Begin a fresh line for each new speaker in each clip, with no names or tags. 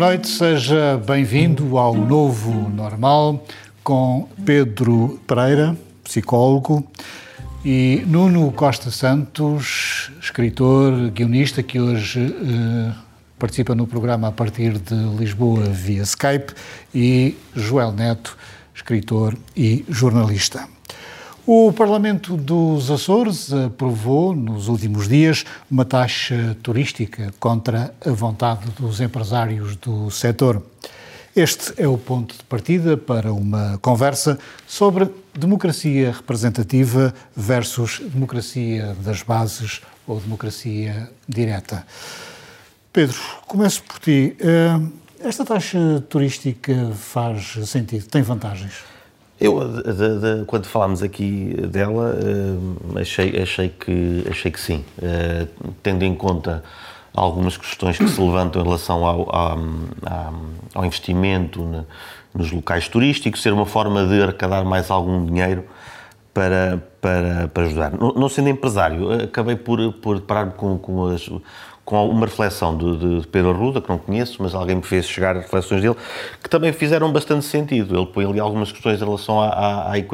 Boa noite, seja bem-vindo ao Novo Normal com Pedro Pereira, psicólogo, e Nuno Costa Santos, escritor, guionista, que hoje eh, participa no programa a partir de Lisboa via Skype, e Joel Neto, escritor e jornalista. O Parlamento dos Açores aprovou, nos últimos dias, uma taxa turística contra a vontade dos empresários do setor. Este é o ponto de partida para uma conversa sobre democracia representativa versus democracia das bases ou democracia direta. Pedro, começo por ti. Eh, esta taxa turística faz sentido? Tem vantagens?
Eu, de, de, quando falámos aqui dela, uh, achei, achei, que, achei que sim. Uh, tendo em conta algumas questões que se levantam em relação ao, ao, ao investimento ne, nos locais turísticos, ser uma forma de arrecadar mais algum dinheiro para, para, para ajudar. Não, não sendo empresário, acabei por, por parar com, com as com uma reflexão de, de, Pedro Arruda, que não conheço, mas alguém me fez chegar as reflexões dele, que também fizeram bastante sentido. Ele põe ali algumas questões em relação à, à, à eh,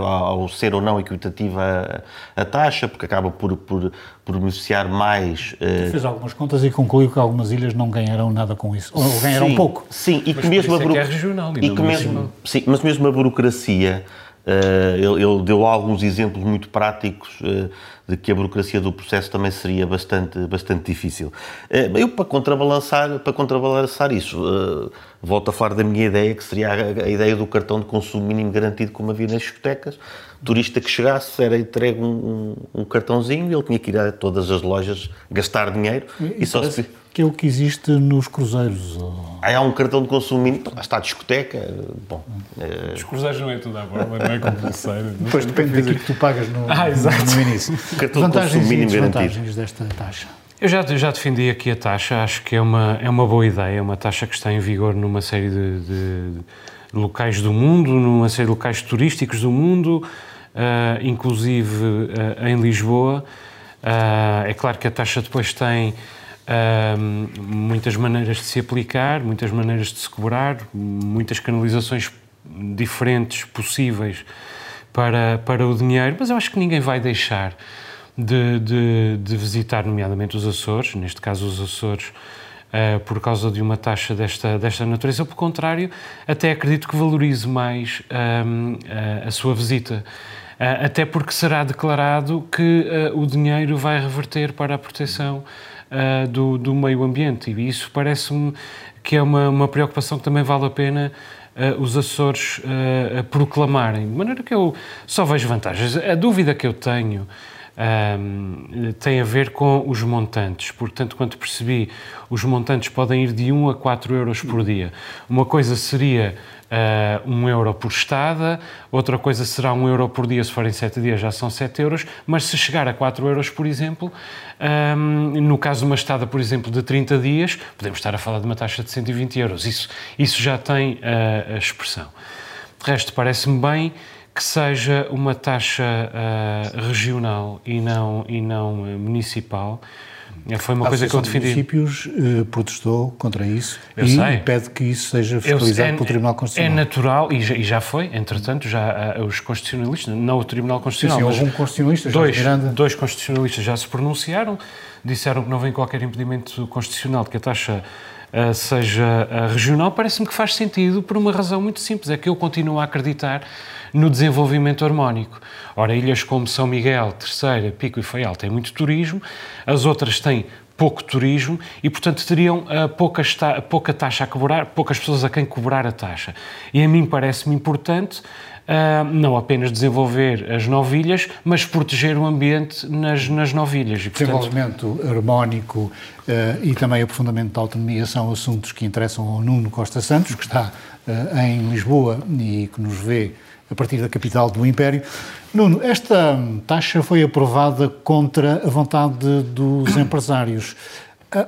ao ser ou não equitativa a, a, taxa, porque acaba por, por, por beneficiar mais.
Uh... Fez algumas contas e concluiu que algumas ilhas não ganharam nada com isso, ou ganharam
sim,
pouco.
Sim, e que mesmo a
buro... é, é regional, e,
e que mesmo, sim, mas mesmo a burocracia. Uh, ele, ele, deu alguns exemplos muito práticos uh, de que a burocracia do processo também seria bastante, bastante difícil. Eh, eu, para contrabalançar, para contrabalançar isso, eh, volto a falar da minha ideia, que seria a, ideia do cartão de consumo mínimo garantido, como havia nas discotecas. Turista que chegasse era entregue um, um, um cartãozinho e ele tinha que ir a todas as lojas gastar dinheiro
e, e só se que é o que existe nos cruzeiros.
Aí há um cartão de consumo mínimo, está a discoteca, bom...
É... Os cruzeiros não é tudo à borla, não é como pulseira.
Depois depende daquilo que tu pagas no, ah, no, no início.
Cartão vantagens de consumo mínimo
e desvantagens desta taxa?
Eu já, já defendi aqui a taxa, acho que é uma, é uma boa ideia, é uma taxa que está em vigor numa série de, de, de locais do mundo, numa série de locais turísticos do mundo, uh, inclusive uh, em Lisboa. Uh, é claro que a taxa depois tem muitas maneiras de se aplicar, muitas maneiras de se cobrar, muitas canalizações diferentes possíveis para, para o dinheiro, mas eu acho que ninguém vai deixar de, de, de visitar, nomeadamente os Açores, neste caso os Açores, uh, por causa de uma taxa desta, desta natureza. Pelo contrário, até acredito que valorize mais a sua visita. Uh, até porque será declarado que uh, o dinheiro vai reverter para a proteção uh, do, do meio ambiente. E isso parece-me que é uma, uma preocupação que também vale a pena uh, os Açores uh, proclamarem. De maneira que eu só vejo vantagens. A dúvida que eu tenho um, tem a ver com os montantes. Portanto, quanto percebi, os montantes podem ir de 1 a 4 euros por dia. Uma coisa seria uh, 1 euro por estada, outra coisa será 1 euro por dia, se forem 7 dias já são 7 euros, mas se chegar a 4 euros, por exemplo, um, no caso de uma estada, por exemplo, de 30 dias, podemos estar a falar de uma taxa de 120 euros. Isso, isso já tem uh, a expressão. De resto, parece-me bem que seja uma taxa uh, regional e não, e não uh, municipal. Foi uma a coisa que eu defendi.
Municípios uh, protestou contra isso eu e sei. pede que isso seja fiscalizado é, pelo Tribunal Constitucional.
É natural, e já, e já foi, entretanto, já os constitucionalistas, não o Tribunal Constitucional, sim, sim,
mas constitucionalista
dois, dois constitucionalistas já se pronunciaram, disseram que não vem qualquer impedimento constitucional de que a taxa uh, seja uh, regional, parece-me que faz sentido por uma razão muito simples, é que eu continuo a acreditar no desenvolvimento harmónico. Ora, ilhas como São Miguel, Terceira, Pico e Faial têm muito turismo, as outras têm pouco turismo e, portanto, teriam uh, pouca, pouca taxa a cobrar, poucas pessoas a quem cobrar a taxa. E a mim parece-me importante não apenas desenvolver as novilhas, mas proteger o ambiente nas, nas novilhas.
E, portanto... Desenvolvimento harmónico uh, e também aprofundamento da autonomia são assuntos que interessam ao Nuno Costa Santos, que está uh, em Lisboa e que nos vê a partir da capital do Império. Nuno, esta taxa foi aprovada contra a vontade dos empresários.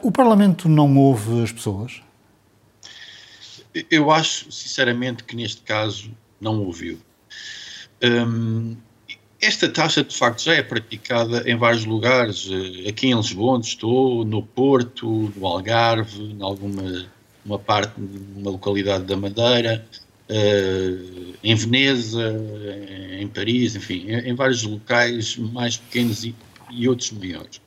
O Parlamento não ouve as pessoas?
Eu acho, sinceramente, que neste caso não ouviu. Um, esta taxa, de facto, já é praticada em vários lugares. Eh, aqui em Lisboa, onde estou, no Porto, no Algarve, em alguma uma parte, numa localidade da Madeira, uh, em Veneza, em Paris, enfim, em, vários locais mais pequenos e, e outros maiores.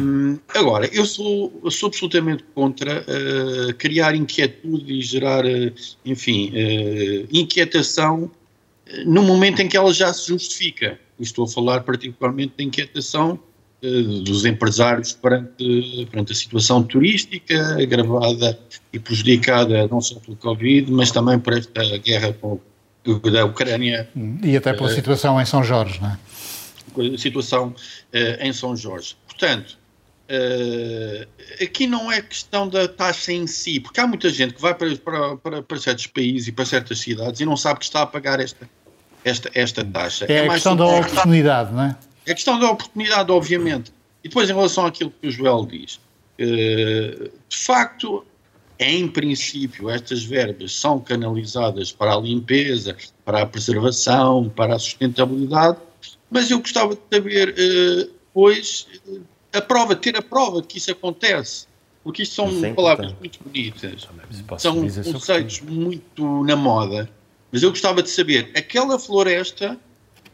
Um, agora, eu sou, sou absolutamente contra uh, criar inquietude e gerar, uh, enfim, inquietação no momento em que ela já se justifica. Estou a falar particularmente da inquietação dos empresários perante, perante a situação turística agravada e prejudicada não só pelo Covid, mas também por esta guerra com, da Ucrânia.
E até pela situação em São Jorge, não
é? Situação em São Jorge. Portanto, uh, aqui não é questão da taxa em si, porque há muita gente que vai para, para, para, certos países e para certas cidades e não sabe que está a pagar esta, esta, esta taxa.
É, é a questão da oportunidade, não é?
É a questão da oportunidade, obviamente. E depois, em relação àquilo que o Joel diz, uh, de facto, em princípio, estas verbas são canalizadas para a limpeza, para a preservação, para a sustentabilidade, mas eu gostava de saber uh, depois a prova, ter a prova de que isso acontece. Porque isto são Sim, palavras então. muito bonitas, são conceitos muito na moda. Mas eu gostava de saber, aquela floresta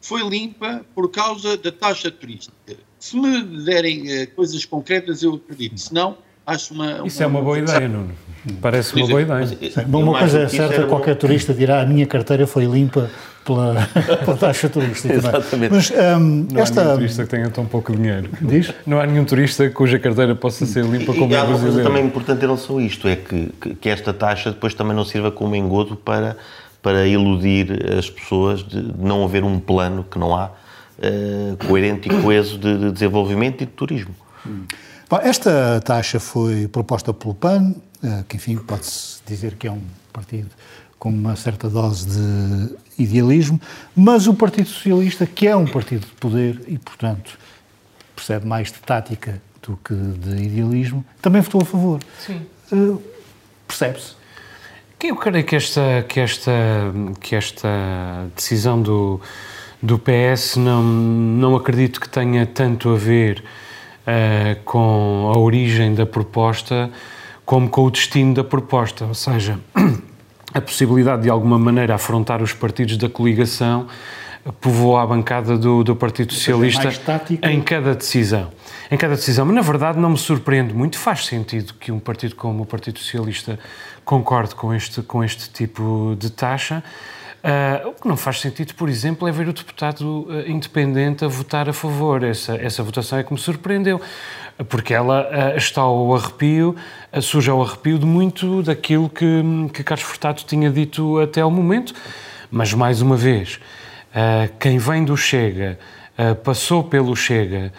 foi limpa por causa da taxa turística. Se me derem uh, coisas concretas, eu acredito. Se não, acho uma.
Isso uma, é uma boa ideia, Nuno. Parece uma boa ideia.
Sim, Bom, uma coisa é certa: qualquer turista dirá a minha carteira foi limpa pela, pela taxa turística.
Exatamente.
Mas, um, não esta... há nenhum turista que tenha tão pouco dinheiro.
Diz?
Não há nenhum turista cuja carteira possa ser limpa como e,
e há uma coisa também importante em relação a isto, é que, que, que, esta taxa depois também não sirva como engodo para, para iludir as pessoas de não haver um plano que não há uh, coerente e coeso de, de, desenvolvimento e de turismo.
Bom, esta taxa foi proposta pelo PAN, uh, que enfim pode-se dizer que é um partido com uma certa dose de idealismo, mas o Partido Socialista, que é um partido de poder e, portanto, percebe mais de tática do que de idealismo, também votou a favor.
Sim.
Uh, Percebe-se.
Eu creio que esta, que esta, que esta decisão do, do PS não, não acredito que tenha tanto a ver uh, com a origem da proposta como com o destino da proposta. Ou seja, a possibilidade de alguma maneira afrontar os partidos da coligação povoou a bancada do, do Partido Socialista em cada decisão. Em cada decisão. Mas, na verdade, não me surpreende muito. Faz sentido que um partido como o Partido Socialista concorde com este, com este tipo de taxa. Uh, o que não faz sentido, por exemplo, é ver o deputado uh, independente a votar a favor. Essa, essa votação é que me surpreendeu porque ela uh, está ao arrepio, uh, surge ao arrepio de muito daquilo que, que Carlos Furtado tinha dito até ao momento. Mas, mais uma vez, uh, quem vem do Chega, passou pelo Chega,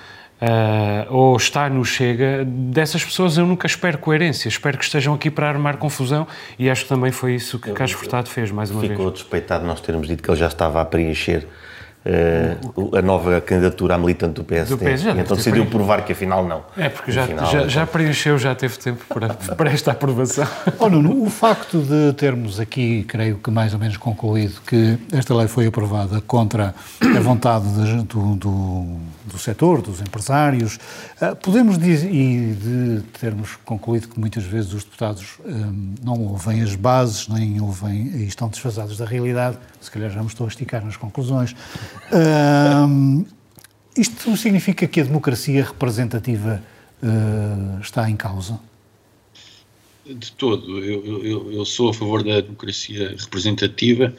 ou está no Chega, dessas pessoas eu nunca espero coerência. Espero que estejam aqui para armar confusão e acho que também foi isso que Carlos Furtado fez, mais uma
Ficou
vez.
Ficou despeitado nós termos dito que ele já estava a preencher Uh, a nova candidatura à militante do PSD. Do PSD então decidiu provar que afinal não.
É, porque já, já, então... já, preencheu, já teve tempo para, para esta aprovação.
Oh, Nuno, o facto de termos aqui, creio que mais ou menos concluído, que esta lei foi aprovada contra a vontade de, do, do, do setor, dos empresários, uh, podemos dizer, e de termos concluído que muitas vezes os deputados um, não ouvem as bases, nem ouvem e estão desfasados da realidade, se calhar já me estou a esticar nas conclusões, Uh, isto significa que a democracia representativa uh, está em causa?
De todo. Eu, eu, eu, sou a favor da democracia representativa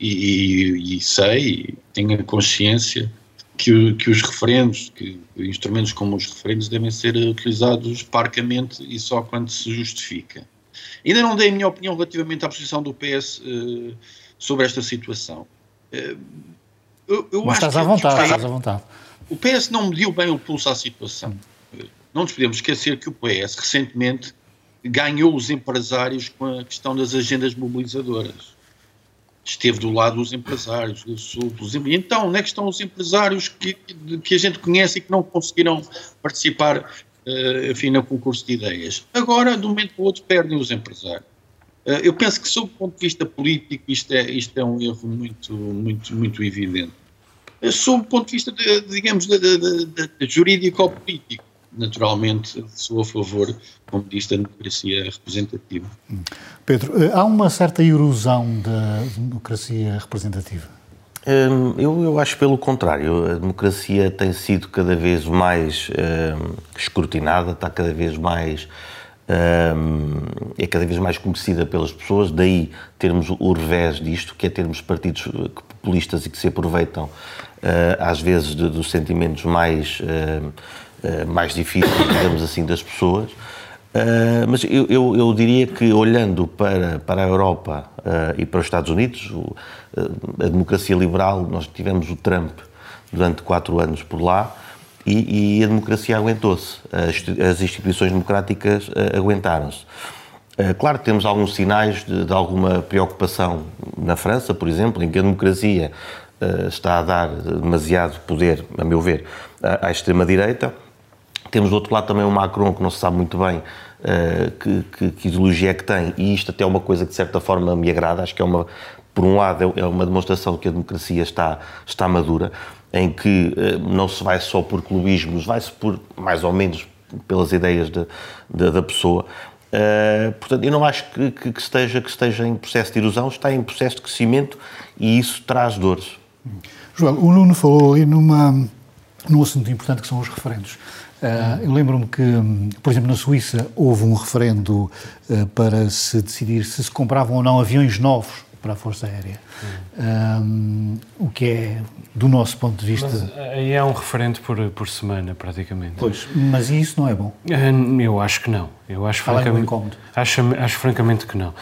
e, e, e sei, tenho a consciência que, que, os referendos, que instrumentos como os referendos devem ser utilizados parcamente e só quando se justifica. Ainda não dei a minha opinião relativamente à posição do PS uh, sobre esta situação.
Eu, eu Mas estás à vontade, estás à vontade.
O PS não mediu bem o pulso à situação. Não nos podemos esquecer que o PS recentemente ganhou os empresários com a questão das agendas mobilizadoras. Esteve do lado dos empresários, dos. Então, onde é que estão os empresários que, que a gente conhece e que não conseguiram participar, uh, enfim, no concurso de ideias? Agora, de um momento para o outro, perdem os empresários. Uh, eu penso que, sob o ponto de vista político, isto é, isto é um erro muito, muito, muito evidente. Uh, sob o ponto de vista, de, digamos, de, de, de jurídico-político, naturalmente sou a favor, como disse, da democracia representativa.
Pedro, eh, há uma certa erosão da democracia representativa?
Hum, eu, eu acho pelo contrário. A democracia tem sido cada vez mais hum, escrutinada, está cada vez mais. É cada vez mais conhecida pelas pessoas, daí termos o revés disto, que é termos partidos populistas e que se aproveitam, uh, às vezes, dos sentimentos mais eh, mais difíceis, digamos assim, das pessoas. Mas eu, eu, eu, diria que, olhando para, para a Europa e para os Estados Unidos, a democracia liberal, nós tivemos o Trump durante quatro anos por lá e, e a democracia aguentou-se. As, instituições democráticas aguentaram-se. Claro que temos alguns sinais de, de, alguma preocupação na França, por exemplo, em que a democracia está a dar demasiado poder, a meu ver, à, extrema-direita temos do outro lado também o Macron, que não se sabe muito bem que, que, que, ideologia é que tem, e isto até é uma coisa que de certa forma me agrada, acho que é uma, por um lado, é, é uma demonstração que a democracia está, está madura, em que uh, não se vai só por clubismos, vai-se por, mais ou menos, pelas ideias de, de, da pessoa. Uh, portanto, eu não acho que, que, que, esteja, que esteja em processo de erosão, está em processo de crescimento e isso traz dores.
João, o Nuno falou aí numa, num assunto importante que são os referendos. Uh, eu lembro-me que, por exemplo, na Suíça houve um referendo uh, para se decidir se se compravam ou não aviões novos para a Força Aérea. Um, o que é, do nosso ponto de vista.
Mas aí é um referendo por, por semana, praticamente.
Pois, mas isso não é bom?
Uh, eu acho que não. Eu acho, francamente, acho, acho francamente que não.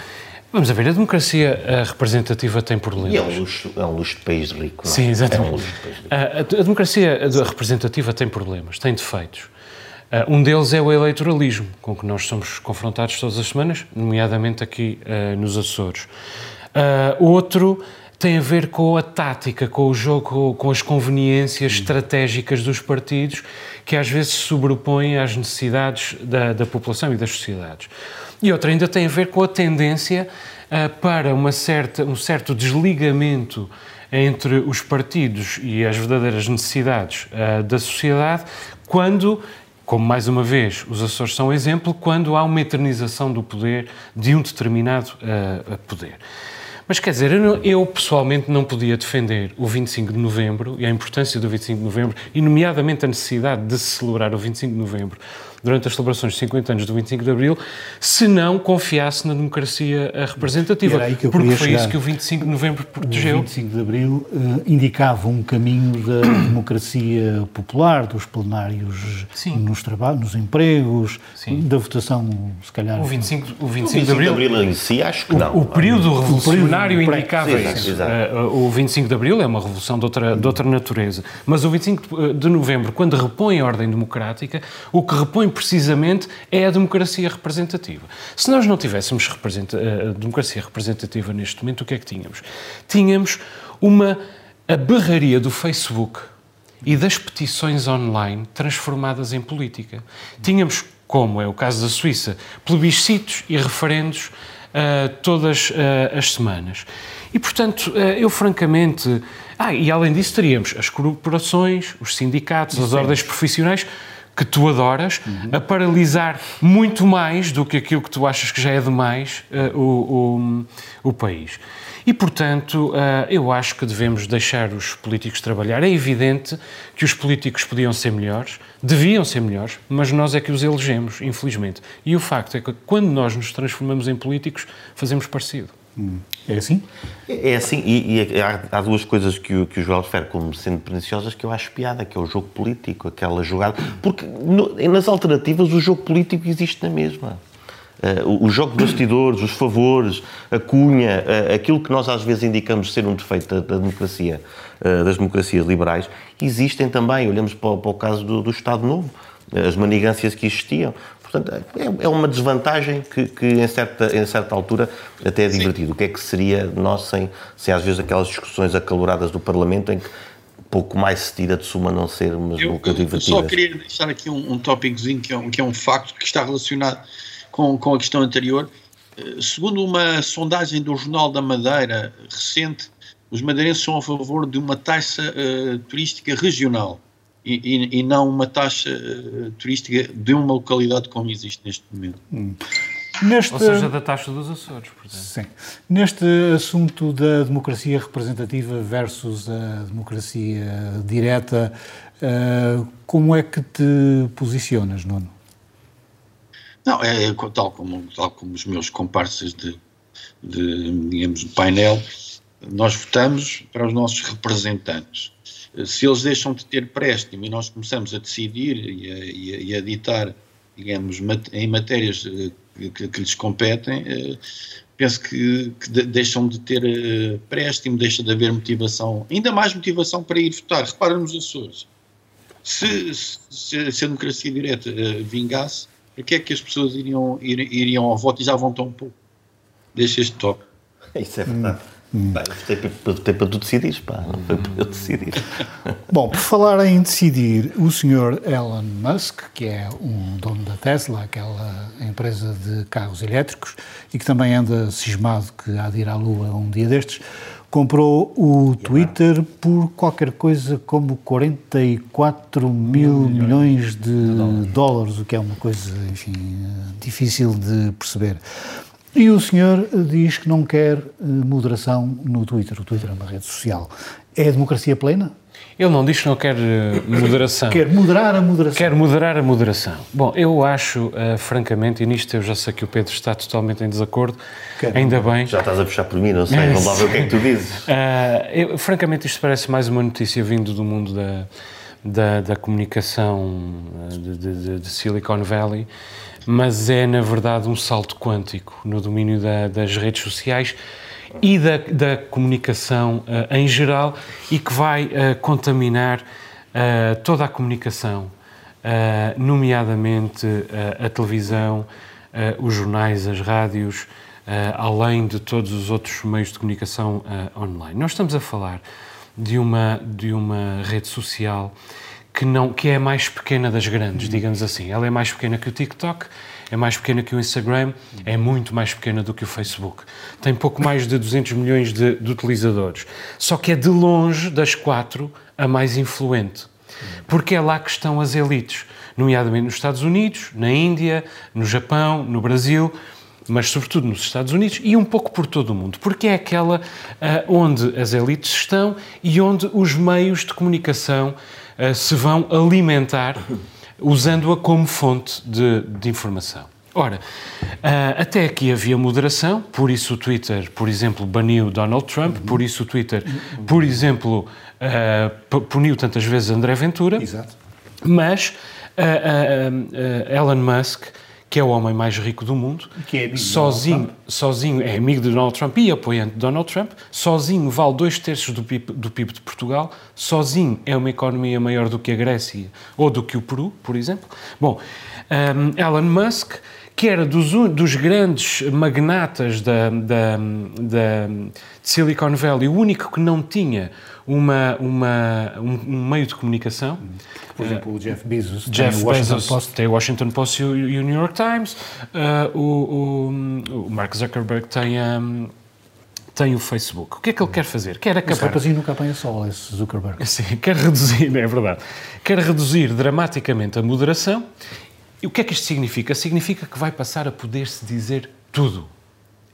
Vamos a ver, a democracia a representativa tem problemas.
E é um luxo, é um luxo de país rico. Não? É?
Sim, exatamente. É um luxo de país rico. A, a, democracia representativa tem problemas, tem defeitos. Uh, um deles é o eleitoralismo, com que nós somos confrontados todas as semanas, nomeadamente aqui uh, nos Açores. Uh, outro tem a ver com a tática, com o jogo, com as conveniências hum. estratégicas dos partidos, que às vezes se sobrepõem às necessidades da, da população e das sociedades. E outra ainda tem a ver com a tendência uh, para uma certa, um certo desligamento entre os partidos e as verdadeiras necessidades uh, da sociedade, quando, como mais uma vez os Açores são exemplo, quando há uma eternização do poder de um determinado uh, poder. Mas quer dizer, eu, eu, pessoalmente não podia defender o 25 de novembro e a importância do 25 de novembro, e nomeadamente a necessidade de se celebrar o 25 de novembro durante as celebrações de 50 anos do 25 de Abril, se não confiasse na democracia representativa. porque foi chegar. isso que o 25 de Novembro protegeu.
O 25 de Abril uh, indicava um caminho da democracia popular, dos plenários Sim. nos trabalhos, nos empregos, Sim. da votação, se calhar.
O 25, o 25, o 25 de, Abril, de
Abril em si, acho que não.
O, o período revolucionário o período indicava isso. Uh, o 25 de Abril é uma revolução de outra, de outra natureza. Mas o 25 de Novembro, quando repõe a ordem democrática, o que repõe precisamente é a democracia representativa. Se nós não tivéssemos a democracia representativa neste momento, o que é que tínhamos? Tínhamos uma a berraria do Facebook e das petições online transformadas em política. Tínhamos, como é o caso da Suíça, plebiscitos e referendos uh, todas uh, as semanas. E, portanto, uh, eu francamente. Ah, e além disso, teríamos as corporações, os sindicatos, as ordens profissionais que tu adoras, uhum. a paralisar muito mais do que aquilo que tu achas que já é demais uh, o, o, o, país. E, portanto, uh, eu acho que devemos deixar os políticos trabalhar. É evidente que os políticos podiam ser melhores, deviam ser melhores, mas nós é que os elegemos, infelizmente. E o facto é que quando nós nos transformamos em políticos, fazemos parecido.
É assim?
É assim, e, e há, há, duas coisas que o, que o Joel refere como sendo perniciosas que eu acho piada, que é o jogo político, aquela jogada. Porque no, nas alternativas o jogo político existe na mesma. Uh, o jogo de bastidores, os favores, a cunha, uh, aquilo que nós às vezes indicamos ser um defeito da, da democracia, uh, das democracias liberais, existem também. Olhamos para, para o caso do, do, Estado Novo, as manigâncias que existiam. Portanto, é, é uma desvantagem que, que, em, certa, em certa altura até é divertido. Sim. O que é que seria nós sem, sem às vezes aquelas discussões acaloradas do Parlamento em que pouco mais se tira de suma não ser umas
eu,
bocas divertidas.
Eu só queria deixar aqui um, um tópicozinho que é um, que é um facto que está relacionado com, com a questão anterior. Uh, segundo uma sondagem do Jornal da Madeira recente, os madeirenses são a favor de uma taxa uh, turística regional e, e, e, não uma taxa uh, turística de uma localidade como existe neste momento. Hum.
Neste, Ou seja, da taxa dos Açores. Portanto.
Sim. Neste assunto da democracia representativa versus a democracia direta, uh, como é que te posicionas, Nuno?
Não, é, é tal, como, tal como os meus comparsas de, de, digamos, de painel, nós votamos para os nossos representantes. Se eles deixam de ter préstimo e nós começamos a decidir e a, e a, e a ditar, digamos, em matérias eh, que, que lhes competem, eh, penso que, que deixam de ter eh, préstimo, deixa de haver motivação, ainda mais motivação para ir votar. Repara nos Açores. Se, se, se a democracia direta vingasse, para que é que as pessoas iriam, iriam ao voto e já vão tão pouco? Deixa este toque.
Isso é verdade. Hum. Bem, votei para tu decidires, pá, não foi para eu decidir.
Bom, por falar em decidir, o senhor Elon Musk, que é um dono da Tesla, aquela empresa de carros elétricos, e que também anda cismado que há de ir à Lua um dia destes, comprou o Twitter por qualquer coisa como 44 mil milhões de dólares, o que é uma coisa, enfim, difícil de perceber. E o senhor diz que não quer eh, moderação no Twitter. O Twitter é uma rede social. É a democracia plena?
Ele não diz que não quer eh, moderação.
quer moderar a moderação.
Quer moderar a moderação. Bom, eu acho, uh, francamente, e nisto eu já sei que o Pedro está totalmente em desacordo, quer ainda bem...
Já estás a puxar por mim, não sei, vamos lá ver o que é que tu dizes. Uh,
eu, francamente, isto parece mais uma notícia vindo do mundo da, da, da comunicação de, de, de Silicon Valley, mas é, na verdade, um salto quântico no domínio da, das redes sociais e da, da comunicação uh, em geral e que vai uh, contaminar uh, toda a comunicação, nomeadamente a televisão, os jornais, as rádios, além de todos os outros meios de comunicação online. Nós estamos a falar de uma, de uma rede social que, não, que é a mais pequena das grandes, digamos assim. Ela é mais pequena que o TikTok, é mais pequena que o Instagram, é muito mais pequena do que o Facebook. Tem pouco mais de 200 milhões de, de utilizadores. Só que é de longe das quatro a mais influente. Porque é lá que estão as elites, nomeadamente nos Estados Unidos, na Índia, no Japão, no Brasil mas sobretudo nos Estados Unidos e um pouco por todo o mundo, porque é aquela uh, onde as elites estão e onde os meios de comunicação se vão alimentar usando-a como fonte de, de informação. Ora, uh, até aqui havia moderação, por isso o Twitter, por exemplo, baniu Donald Trump, por isso o Twitter, por exemplo, uh, puniu tantas vezes André Ventura.
Exato.
Mas Elon Musk que é o homem mais rico do mundo,
é
sozinho, sozinho é amigo de Donald Trump e apoiante de Donald Trump, sozinho vale dois terços do PIB, do PIB de Portugal, sozinho é uma economia maior do que a Grécia ou do que o Peru, por exemplo. Bom, um, Elon Musk, que era dos, dos grandes magnatas da, da, da, de Silicon Valley, o único que não tinha uma, uma, um, um meio de comunicação.
Por exemplo, o Jeff Bezos
Jeff tem o Washington Bezos Post. Tem o Washington Post e o, New York Times. Uh, o, o, o, Mark Zuckerberg tem a. Um, tem o Facebook. O que é que ele quer fazer? Quer acabar... Esse
rapazinho nunca apanha sol, esse Zuckerberg.
Sim, quer reduzir, é verdade. Quer reduzir dramaticamente a moderação. E o que é que isto significa? Significa que vai passar a poder-se dizer tudo.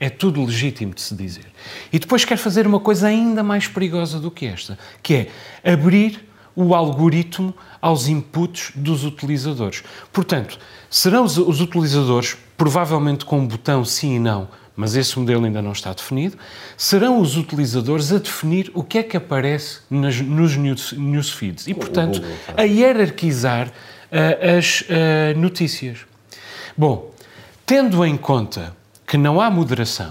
É tudo legítimo de se dizer. E depois quer fazer uma coisa ainda mais perigosa do que esta, que é abrir o algoritmo aos inputs dos utilizadores. Portanto, serão os, os utilizadores, provavelmente com um botão sim e não, mas esse modelo ainda não está definido, serão os utilizadores a definir o que é que aparece nas, nos news, newsfeeds e, portanto, a hierarquizar uh, as uh, notícias. Bom, tendo em conta que não há moderação,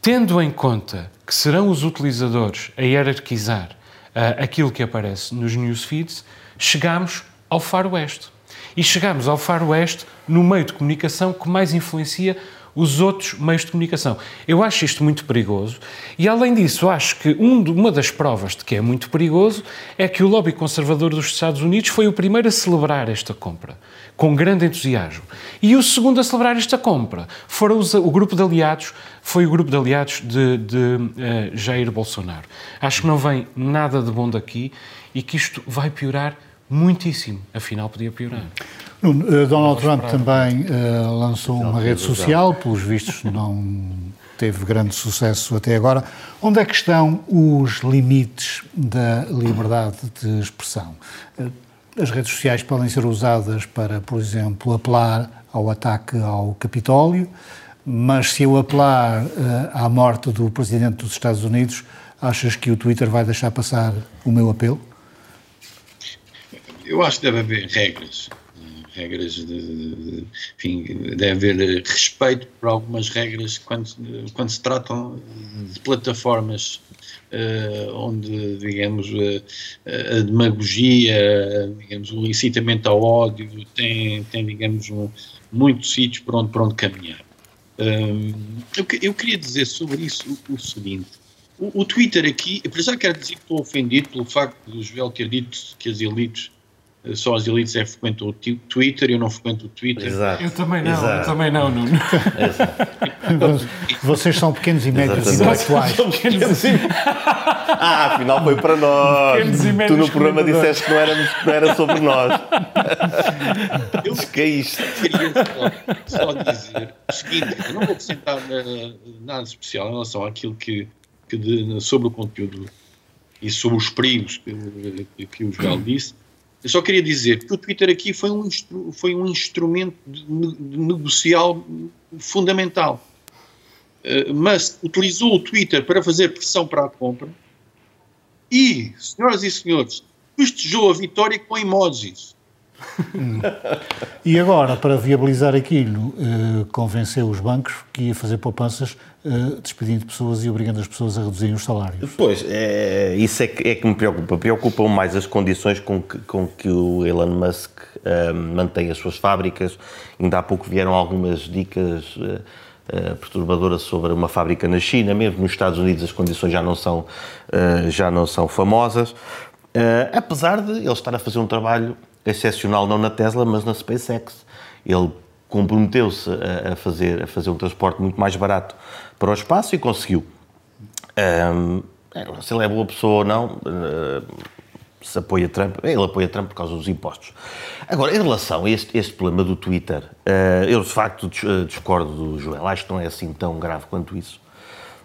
tendo em conta que serão os utilizadores a hierarquizar uh, aquilo que aparece nos newsfeeds, chegamos ao faroeste. E chegamos ao faroeste no meio de comunicação que mais influencia os outros meios de comunicação. Eu acho isto muito perigoso e, além disso, acho que um, uma das provas de que é muito perigoso é que o lobby conservador dos Estados Unidos foi o primeiro a celebrar esta compra, com grande entusiasmo. E o segundo a celebrar esta compra foram os, o grupo de aliados, foi o grupo de aliados de, de uh, Jair Bolsonaro. Acho que não vem nada de bom daqui e que isto vai piorar muitíssimo. Afinal, podia piorar.
Uh, Donald Trump também uh, lançou uma rede social, pelos vistos não teve grande sucesso até agora. Onde é que estão os limites da liberdade de expressão? Uh, as redes sociais podem ser usadas para, por exemplo, apelar ao ataque ao Capitólio, mas se eu apelar uh, à morte do Presidente dos Estados Unidos, achas que o Twitter vai deixar passar o meu apelo?
Eu acho que deve haver regras regras de, de, enfim, deve haver respeito por algumas regras quando, quando se tratam de plataformas uh, onde, digamos, uh, a demagogia, digamos, o incitamento ao ódio tem, tem digamos, um, muitos sítios para onde, para onde caminhar. Eu, eu, queria dizer sobre isso o, o seguinte, o, o, Twitter aqui, por já quero dizer que estou ofendido pelo facto do Joel ter dito que as elites só as elites é que frequentam o Twitter e eu não frequento o Twitter.
Exato. Eu também não, Exato. eu também não, Nuno.
Vocês são pequenos e médios intelectuais.
ah, afinal foi para nós. Tu no programa disseste que não, éramos, não era sobre nós.
Eu isto? queria só, só dizer o seguinte, eu não vou acrescentar uh, nada especial em relação àquilo que, que de, sobre o conteúdo e sobre os perigos que, que, que o Joel disse, eu só queria dizer que o Twitter aqui foi um, foi um instrumento de, negocial fundamental. Uh, mas utilizou o Twitter para fazer pressão para a compra e, senhoras e senhores, festejou a vitória com emojis.
E agora, para viabilizar aquilo, uh, convenceu os bancos que ia fazer poupanças uh, despedindo pessoas e obrigando as pessoas a reduzirem os salários.
Pois, é, isso é que, é que me preocupa. Preocupam mais as condições com que, com que o Elon Musk uh, mantém as suas fábricas. Ainda há pouco vieram algumas dicas perturbadoras sobre uma fábrica na China, mesmo nos Estados Unidos as condições já não são, já não são famosas. apesar de ele estar a fazer um trabalho excepcional não na Tesla, mas na SpaceX. Ele comprometeu-se a, a, fazer, a fazer um transporte muito mais barato para o espaço e conseguiu. Um, se ele é boa pessoa ou não, uh, se apoia Trump, ele apoia Trump por causa dos impostos. Agora, em relação a este, este problema do Twitter, uh, eu de facto discordo do Joel, acho que não é assim tão grave quanto isso.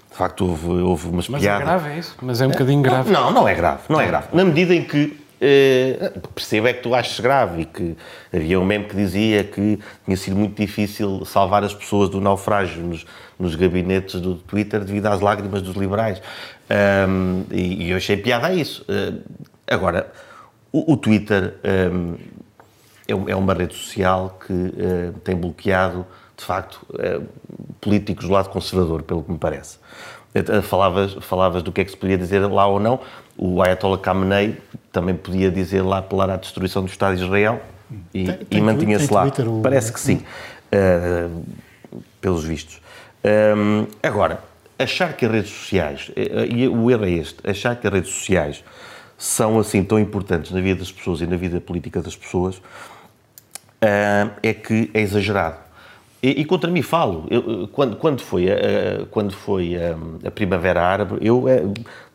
De facto, houve, houve umas
Mas
piadas.
Mas é grave, é isso? Mas é um bocadinho grave.
Não, não é grave, não é grave. Na medida em que Uh, percebo é que tu achas grave e que havia um meme que dizia que tinha sido muito difícil salvar as pessoas do naufrágio nos, nos gabinetes do Twitter devido às lágrimas dos liberais. Um, e, e, eu achei piada a isso. Uh, agora, o, o Twitter um, é, é, uma rede social que uh, tem bloqueado, de facto, políticos do lado conservador, pelo que me parece. Falavas, falavas do que é que se podia dizer lá ou não o Ayatollah Khamenei também podia dizer lá apelar à destruição do Estado de Israel e, e mantinha-se lá. Twitter, o... Parece que sim, uh, pelos vistos. Um, agora, achar que as redes sociais, eh, e o erro é este, achar que as redes sociais são assim tão importantes na vida das pessoas e na vida política das pessoas, uh, é que é exagerado. E, e, contra mim falo. Eu, quando, quando foi, a, quando foi a, a Primavera Árabe, eu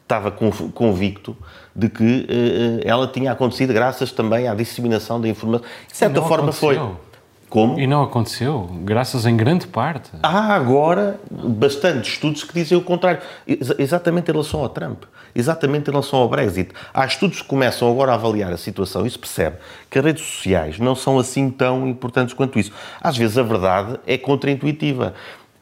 estava convicto de que uh, ela tinha acontecido graças também à disseminação da informação. De certa forma aconteceu. foi.
Como? E não aconteceu, graças em grande parte.
Há agora bastantes estudos que dizem o contrário, exatamente em relação ao Trump, exatamente em relação ao Brexit. Há estudos que começam agora a avaliar a situação e se percebe que as redes sociais não são assim tão importantes quanto isso. Às vezes a verdade é contraintuitiva.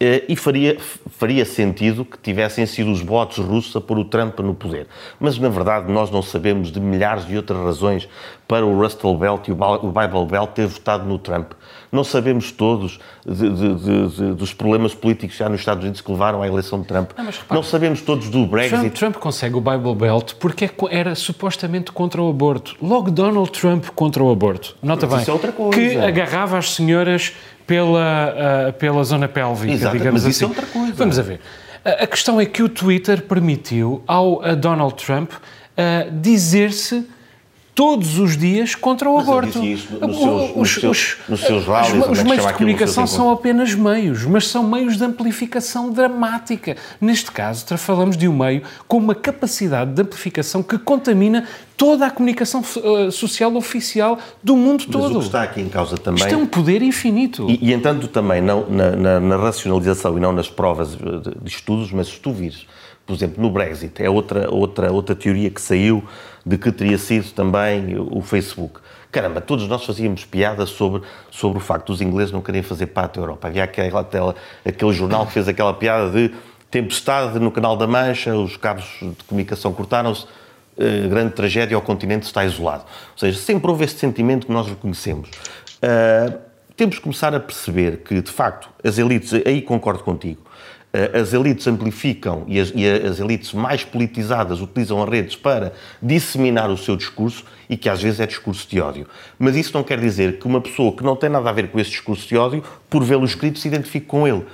eh, e faria, faria sentido que tivessem sido os votos russos a pôr o Trump no poder. Mas, na verdade, nós não sabemos de milhares de outras razões para o Rust Belt e o Bible Belt ter votado no Trump. Não sabemos todos de, de, de, dos problemas políticos já nos Estados Unidos que levaram à eleição de Trump. Não, repare, não sabemos todos do Brexit.
Trump, Trump, consegue o Bible Belt porque é era supostamente contra o aborto. Logo Donald Trump contra o aborto. Nota
Mas
bem.
É
que agarrava as senhoras pela, uh, pela zona pélvica,
Exato,
digamos
mas
assim.
Isso é outra coisa.
Vamos a ver. A questão é que o Twitter permitiu ao Donald Trump uh, dizer-se todos os dias contra o
Mas
aborto.
Isso nos, seus, os, nos, seus, nos seus rallies,
os, os meios de comunicação são apenas meios, mas são meios de amplificação dramática. Neste caso, falamos de um meio com uma capacidade de amplificação que contamina toda a comunicação uh, social oficial do mundo
mas
todo.
o que está aqui em causa também...
Isto é um poder infinito.
E, e entanto também não na, na, na, racionalização e não nas provas de, de estudos, mas se tu vires, por exemplo, no Brexit, é outra, outra, outra teoria que saiu de que teria sido também o Facebook. Caramba, todos nós fazíamos piada sobre, sobre o facto dos ingleses não querem fazer parte da Europa. Havia aquela, aquela, aquele jornal que fez aquela piada de tempestade no Canal da Mancha, os cabos de comunicação cortaram-se, uh, grande tragédia, o continente está isolado. Ou seja, sempre houve este sentimento que nós reconhecemos. Uh, temos que começar a perceber que, de facto, as elites, aí concordo contigo, eh, as elites amplificam e as, e as, elites mais politizadas utilizam as redes para disseminar o seu discurso e que às vezes é discurso de ódio. Mas isso não quer dizer que uma pessoa que não tem nada a ver com esse discurso de ódio, por vê-lo escrito, se identifique com ele.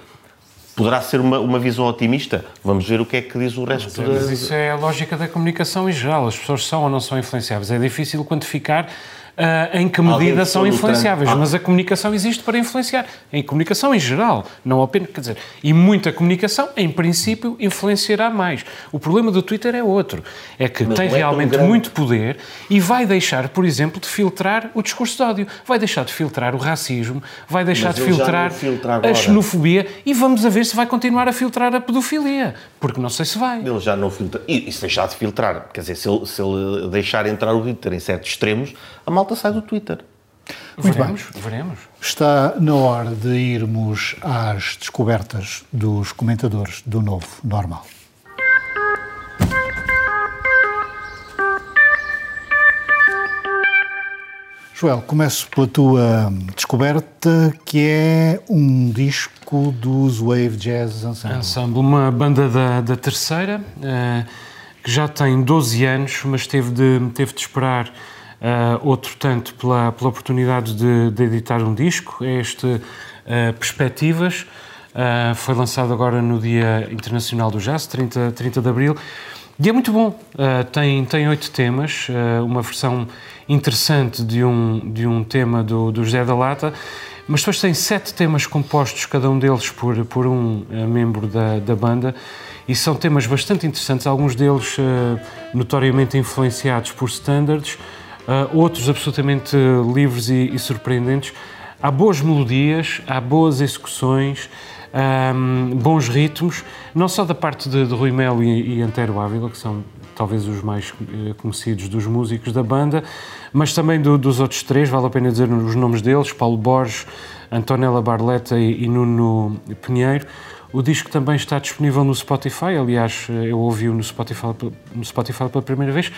Poderá ser uma, uma visão otimista. Vamos ver o que é que diz o resto
mas,
da...
Mas isso é a lógica da comunicação em geral. As pessoas são ou não são influenciáveis. É difícil quantificar uh, em que medida são influenciáveis, ah. mas a comunicação existe para influenciar. Em comunicação em geral, não apenas, quer dizer, e muita comunicação, em princípio, influenciará mais. O problema do Twitter é outro, é que mas tem é realmente muito poder e vai deixar, por exemplo, de filtrar o discurso de ódio, vai deixar de filtrar o racismo, vai deixar mas de filtrar a xenofobia e vamos a ver se vai continuar a filtrar a pedofilia, porque não sei se vai.
Ele já não filtra, e, e se deixar de filtrar, quer dizer, se ele, se ele deixar entrar o Twitter em certos extremos, a malta sai do Twitter.
Muito veremos, bem. veremos.
Está na hora de irmos às descobertas dos comentadores do novo normal. Joel, começo pela tua descoberta, que é um disco dos Wave Jazz Ensemble.
Ensemble, uma banda da, da terceira, uh, que já tem 12 anos, mas teve de, teve de esperar Uh, outro tanto pela, pela oportunidade de, de, editar um disco, é este uh, Perspectivas, uh, foi lançado agora no Dia Internacional do Jazz, 30, 30 de Abril, e é muito bom, tem, tem oito temas, uma versão interessante de um, de um tema do, do José da Lata, mas depois tem sete temas compostos, cada um deles por, por um membro da, da banda, e são temas bastante interessantes, alguns deles notoriamente influenciados por standards, uh, outros absolutamente livres e, e, surpreendentes. Há boas melodias, há boas execuções, um, bons ritmos, não só da parte de, de Rui Melo e, e Antero Ávila, que são talvez os mais uh, conhecidos dos músicos da banda, mas também do, dos outros três, vale a pena dizer os nomes deles, Paulo Borges, Antonella Barletta e, e Nuno Pinheiro. O disco também está disponível no Spotify, aliás, eu ouvi-o no Spotify, no Spotify pela primeira vez.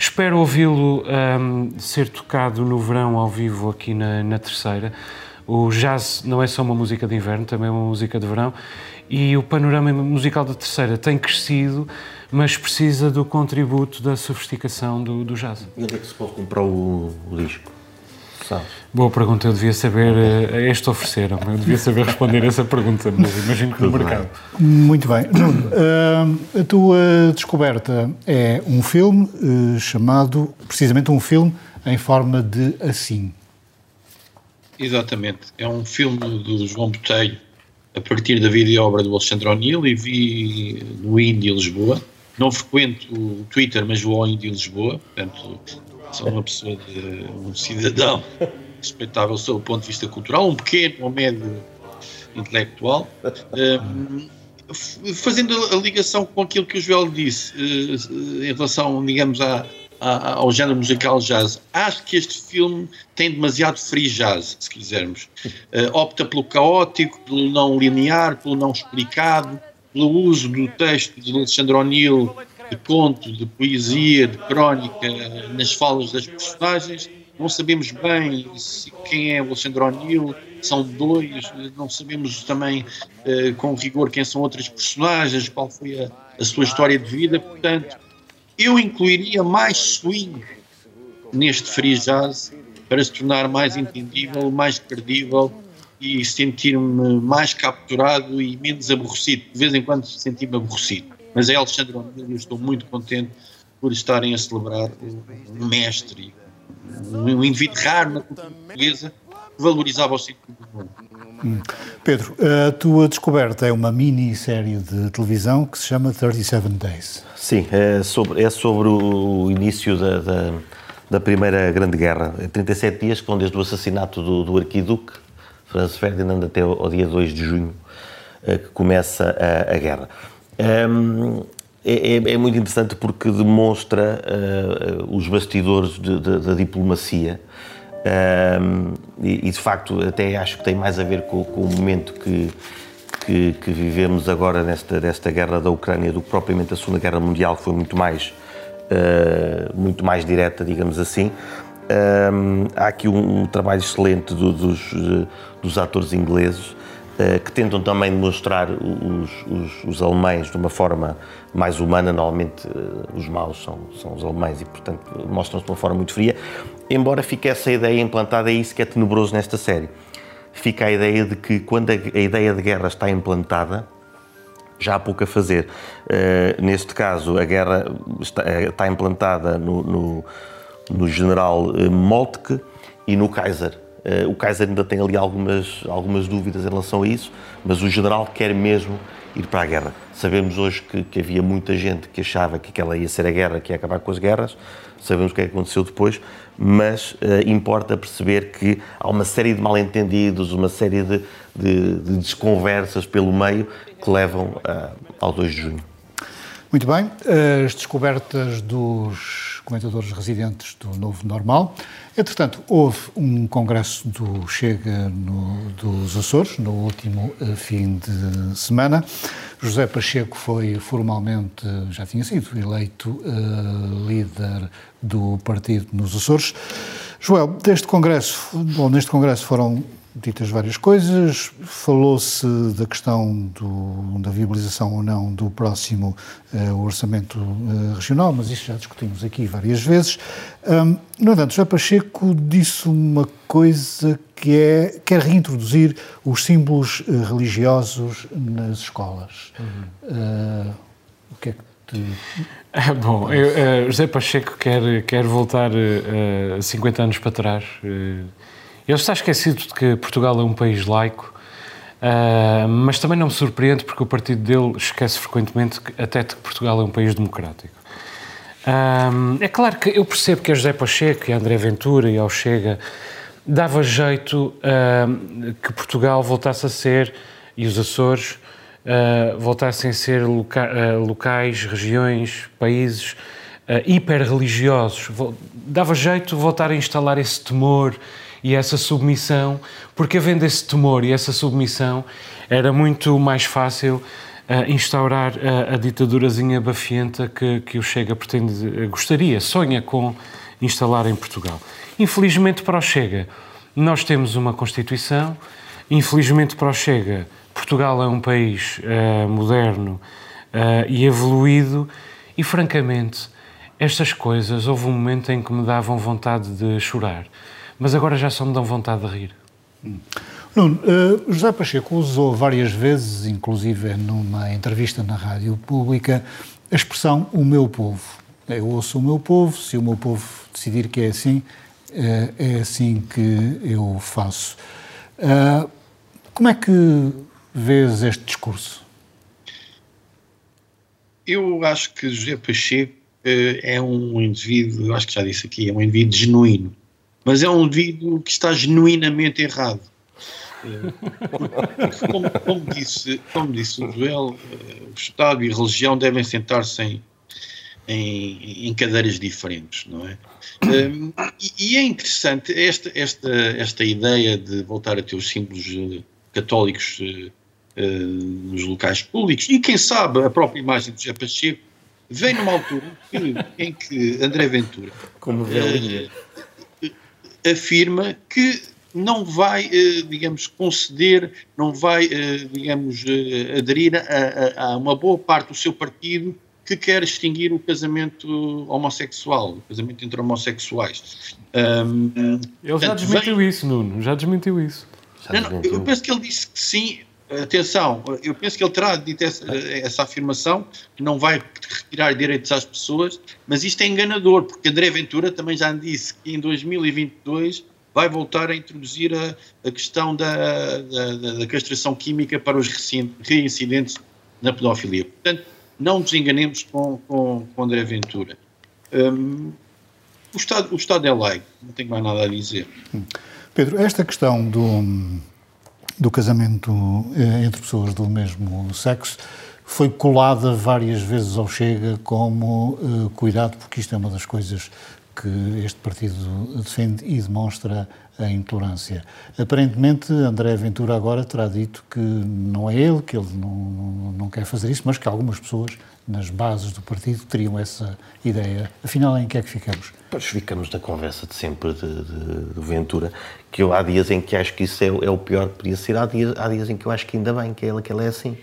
Espero ouvi-lo um, ser tocado no verão ao vivo aqui na, na Terceira. O jazz não é só uma música de inverno, também é uma música de verão. E o panorama musical da Terceira tem crescido, mas precisa do contributo da sofisticação do, do jazz.
E onde é que se pode comprar o, o disco?
Sabes? Boa pergunta, eu devia saber, uh, este ofereceram, eu devia saber responder essa pergunta, mas imagino que no mercado.
Muito bem. Uh, a tua descoberta é um filme uh, chamado, precisamente um filme em forma de assim.
Exatamente, é um filme do João Botelho, a partir da vida e obra do Alexandre O'Neill, e vi no Índia Lisboa. Não frequento o Twitter, mas vou ao Índia Lisboa, portanto Sou uma pessoa de um cidadão respeitável sob o ponto de vista cultural, um pequeno ou médio intelectual. Um, fazendo a ligação com aquilo que o Joel disse uh, em relação, digamos, à, ao género musical jazz. Acho que este filme tem demasiado free jazz, se quisermos. Uh, opta pelo caótico, pelo não linear, pelo não explicado, pelo uso do texto de Alexandre O'Neill, de conto, de poesia, de crónica, nas falas das personagens. Não sabemos bem se, quem é o Alexandre O'Neill, são dois, não sabemos também uh, com rigor quem são outras personagens, qual foi a, a sua história de vida, portanto, eu incluiria mais swing neste free jazz para se tornar mais entendível, mais credível e sentir-me mais capturado e menos aborrecido. De vez em quando senti-me aborrecido. Mas é Alexandre O'Neill e eu estou muito contente por estarem a celebrar um mestre, um indivíduo raro na cultura portuguesa que valorizava o ciclo do mundo.
Hum. Pedro, a tua descoberta é uma minissérie de televisão que se chama 37 Days.
Sim, é sobre, é sobre o início da, da, da Primeira Grande Guerra. 37 é dias que vão desde o assassinato do, do Arquiduque Franz Ferdinand até ao dia 2 de junho, eh, que começa a, a guerra. Um, é, é, é, muito interessante porque demonstra uh, os bastidores de, de, da diplomacia um, e, e, de facto até acho que tem mais a ver com, com o momento que, que, que, vivemos agora nesta, guerra da Ucrânia do que propriamente a Segunda Guerra Mundial, que foi muito mais, uh, muito mais direta, digamos assim. Um, há aqui um, um trabalho excelente do, dos, dos atores ingleses que tentam também demonstrar os, os, os, alemães de uma forma mais humana. Normalmente uh, os maus são, são os alemães e, portanto, mostram-se de uma forma muito fria. Embora fique essa ideia implantada, é isso que é tenebroso nesta série. Fica a ideia de que quando a, a ideia de guerra está implantada, já há pouco a fazer. Uh, neste caso, a guerra está, está implantada no, no, no general Moltke e no Kaiser. Uh, o Kaiser ainda tem ali algumas, algumas dúvidas em relação a isso, mas o general quer mesmo ir para a guerra. Sabemos hoje que, que, havia muita gente que achava que aquela ia ser a guerra, que ia acabar com as guerras, sabemos o que é que aconteceu depois, mas uh, importa perceber que há uma série de mal-entendidos, uma série de, de, de, desconversas pelo meio que levam uh, ao 2 de junho.
Muito bem, as descobertas dos comentadores residentes do Novo Normal. Entretanto, houve um congresso do Chega no, dos Açores, no último uh, fim de semana. José Pacheco foi formalmente, já tinha sido eleito uh, líder do partido nos Açores. Joel, deste congresso, bom, neste congresso foram ditas várias coisas. Falou-se da questão do, da viabilização ou não do próximo uh, orçamento uh, regional, mas isso já discutimos aqui várias vezes. Um, no entanto, José Pacheco disse uma coisa que é quer reintroduzir os símbolos uh, religiosos nas escolas. Uhum. o que é que te...
Ah, bom, eu, José Pacheco quer, quer voltar uh, 50 anos para trás ele está esquecido de que Portugal é um país laico, uh, mas também não me surpreende porque o partido dele esquece frequentemente que, até que Portugal é um país democrático. Uh, é claro que eu percebo que a José Pacheco e a André Ventura e ao Chega dava jeito uh, que Portugal voltasse a ser, e os Açores, voltassem a ser loca locais, regiões, países hiper-religiosos. Dava jeito voltar a instalar esse temor e essa submissão, porque havendo esse temor e essa submissão, era muito mais fácil uh, instaurar a, a ditadurazinha bafienta que, que o Chega pretende, uh, gostaria, sonha com instalar em Portugal. Infelizmente para o Chega, nós temos uma Constituição, infelizmente para o Chega, Portugal é um país uh, moderno e evoluído. E, francamente, estas coisas, houve um momento em que me davam vontade de chorar mas agora já só me dão vontade de rir.
Nuno, uh, José Pacheco usou várias vezes, inclusive numa entrevista na rádio pública, a expressão o meu povo. Eu ouço o meu povo, se o meu povo decidir que é assim, uh, é assim que eu faço. Uh, como é que vês este discurso?
Eu acho que José Pacheco é um indivíduo, acho que já disse aqui, é um indivíduo genuíno mas é um indivíduo que está genuinamente errado. como, como, disse, como disse o Joel, eh, o Estado e a religião devem sentar-se em, em, em cadeiras diferentes, não é? Um, e, e, é interessante esta, esta, esta ideia de voltar a ter os símbolos uh, católicos uh, uh, nos locais públicos e quem sabe a própria imagem de José Pacheco vem numa altura em que André Ventura
Como
afirma que não vai, digamos, conceder, não vai, digamos, aderir a, a, a uma boa parte do seu partido que quer extinguir o casamento homossexual, o casamento entre homossexuais.
Um, ele já desmentiu vem... isso, Nuno, já desmentiu isso.
Já não, não, eu penso que ele disse que sim. Atenção, eu penso que ele terá dito essa, essa afirmação, que não vai retirar direitos às pessoas, mas isto é enganador, porque André Ventura também já disse que em 2022 vai voltar a introduzir a, a questão da, da, da, castração química para os reincidentes na pedofilia. Portanto, não nos enganemos com, com, com André Ventura. Um, o, Estado, o Estado é lei, não tenho mais nada a dizer.
Pedro, esta questão do, do casamento eh, entre pessoas do mesmo sexo foi colada várias vezes ao Chega como uh, cuidado, porque isto é uma das coisas que este partido defende e demonstra a intolerância. Aparentemente, André Ventura agora terá dito que não é ele, que ele não, não, não, quer fazer isso, mas que algumas pessoas nas bases do partido teriam essa ideia. Afinal, em que é que ficamos?
Pois ficamos na conversa de sempre de, de, de Ventura, que eu há dias em que acho que isso é, é o pior que podia ser, há dias, há dias em que eu acho que ainda bem que ele, que ele é assim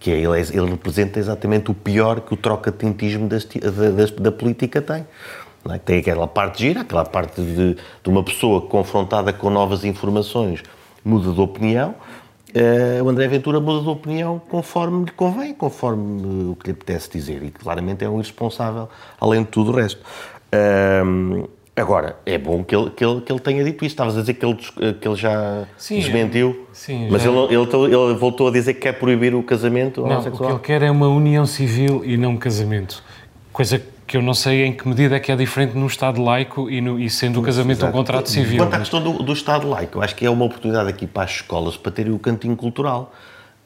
que ele, é, ele representa exatamente o pior que o troca-tintismo da, da, da política tem. É? Tem aquela parte gira, aquela parte de, de, uma pessoa confrontada com novas informações muda de opinião. Uh, o André Ventura muda de opinião conforme lhe convém, conforme o que lhe apetece dizer. E claramente é um irresponsável, além de tudo o resto. Uh, agora, é bom que ele, que, ele, que ele tenha dito isso. Estavas a dizer que ele, que ele já sim, desmentiu, sim, mas já... Ele, ele, ele, voltou a dizer que quer proibir o casamento
não, homossexual. O que ele quer é uma união civil e não um casamento. Coisa que que eu não sei em que medida é que é diferente no Estado laico e, no, e sendo o casamento Exato. um contrato civil.
Quanto à questão do, do Estado laico, eu acho que é uma oportunidade aqui para as escolas para terem o cantinho cultural.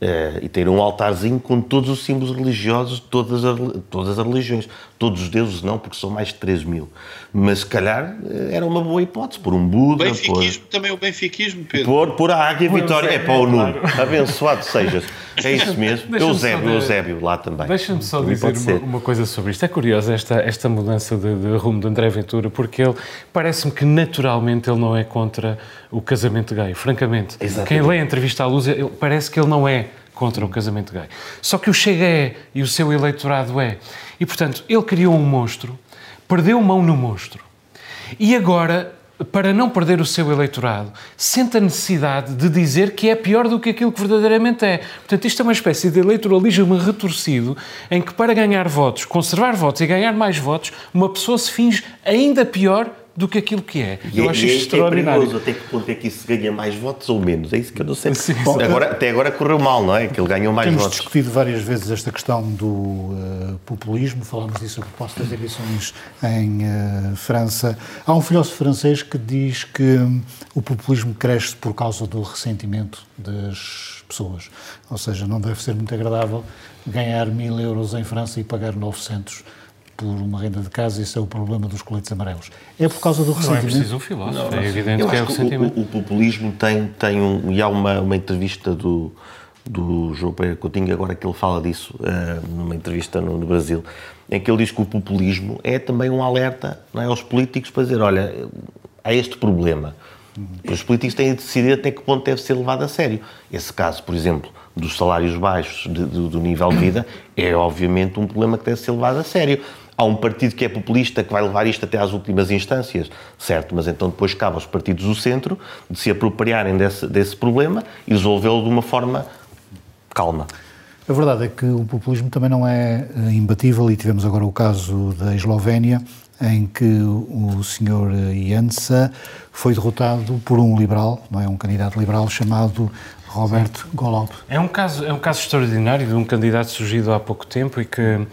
Uh, e ter um altarzinho com todos os símbolos religiosos de todas as, todas as religiões. Todos os deuses não, porque são mais de 3 mil. Mas se calhar eh, era uma boa hipótese, por um Buda.
Benfiquismo, por, também o benfiquismo, Pedro.
Por, por a Águia Vitória. É para o Nuno. Claro. Abençoado sejas. É isso mesmo. Eusébio, de, Eusébio, lá também.
Deixa-me só dizer uma, uma, coisa sobre isto. É curiosa esta, esta mudança de, de rumo de André Ventura, porque ele parece-me que naturalmente ele não é contra o casamento gay, francamente. Exatamente. Quem lê a entrevista à luz, ele, parece que ele não é contra o casamento gay. Só que o Chega é e o seu eleitorado é. E, portanto, ele criou um monstro, perdeu mão no monstro. E agora, para não perder o seu eleitorado, sente a necessidade de dizer que é pior do que aquilo que verdadeiramente é. Portanto, isto é uma espécie de eleitoralismo retorcido em que, para ganhar votos, conservar votos e ganhar mais votos, uma pessoa se finge ainda pior do que aquilo que é.
E eu é, acho isto é, extraordinário. É perigoso, até que ponto é que isso ganha mais votos ou menos? É isso que eu não sei. Sim, Bom, agora, até agora correu mal, não é? Que ele ganhou mais
Temos
votos.
Temos discutido várias vezes esta questão do uh, populismo, falámos disso a propósito das eleições em uh, França. Há um filósofo francês que diz que um, o populismo cresce por causa do ressentimento das pessoas. Ou seja, não deve ser muito agradável ganhar mil euros em França e pagar 900 por uma renda de casa, esse é o problema dos coletes amarelos. É por causa do ressentimento. Não é
preciso um filósofo, não, é evidente que é o ressentimento.
O, o, populismo tem, tem um. E há uma, uma entrevista do, do João Pereira Coutinho, agora que ele fala disso, uh, numa entrevista no, no, Brasil, em que ele diz que o populismo é também um alerta é, aos políticos para dizer: olha, há este problema. Uhum. Os políticos têm de decidir até que ponto deve ser levado a sério. Esse caso, por exemplo, dos salários baixos, de, do, do nível de vida, é obviamente um problema que deve ser levado a sério há um partido que é populista que vai levar isto até às últimas instâncias, certo? Mas então depois cabe aos partidos do centro de se apropriarem desse, desse problema e resolvê-lo de uma forma calma.
A verdade é que o populismo também não é eh, imbatível e tivemos agora o caso da Eslovénia, em que o senhor Jansa foi derrotado por um liberal, não é um candidato liberal chamado Roberto Golob.
É um caso é um caso extraordinário de um candidato surgido há pouco tempo e que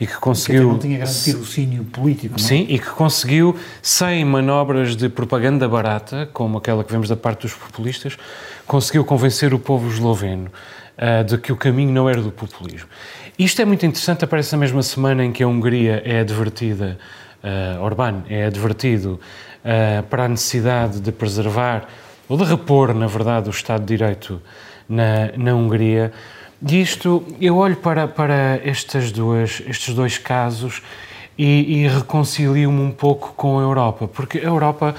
e que conseguiu...
Não tinha grande tirocínio político, não?
É? Sim, e que conseguiu, sem manobras de propaganda barata, como aquela que vemos da parte dos populistas, conseguiu convencer o povo esloveno uh, de que o caminho não era do populismo. Isto é muito interessante, aparece na mesma semana em que a Hungria é advertida, uh, Orbán é advertido uh, para a necessidade de preservar, ou de repor, na verdade, o Estado de Direito na, na Hungria. E isto, eu olho para, para estas duas, estes dois casos e, e reconcilio-me um pouco com a Europa, porque a Europa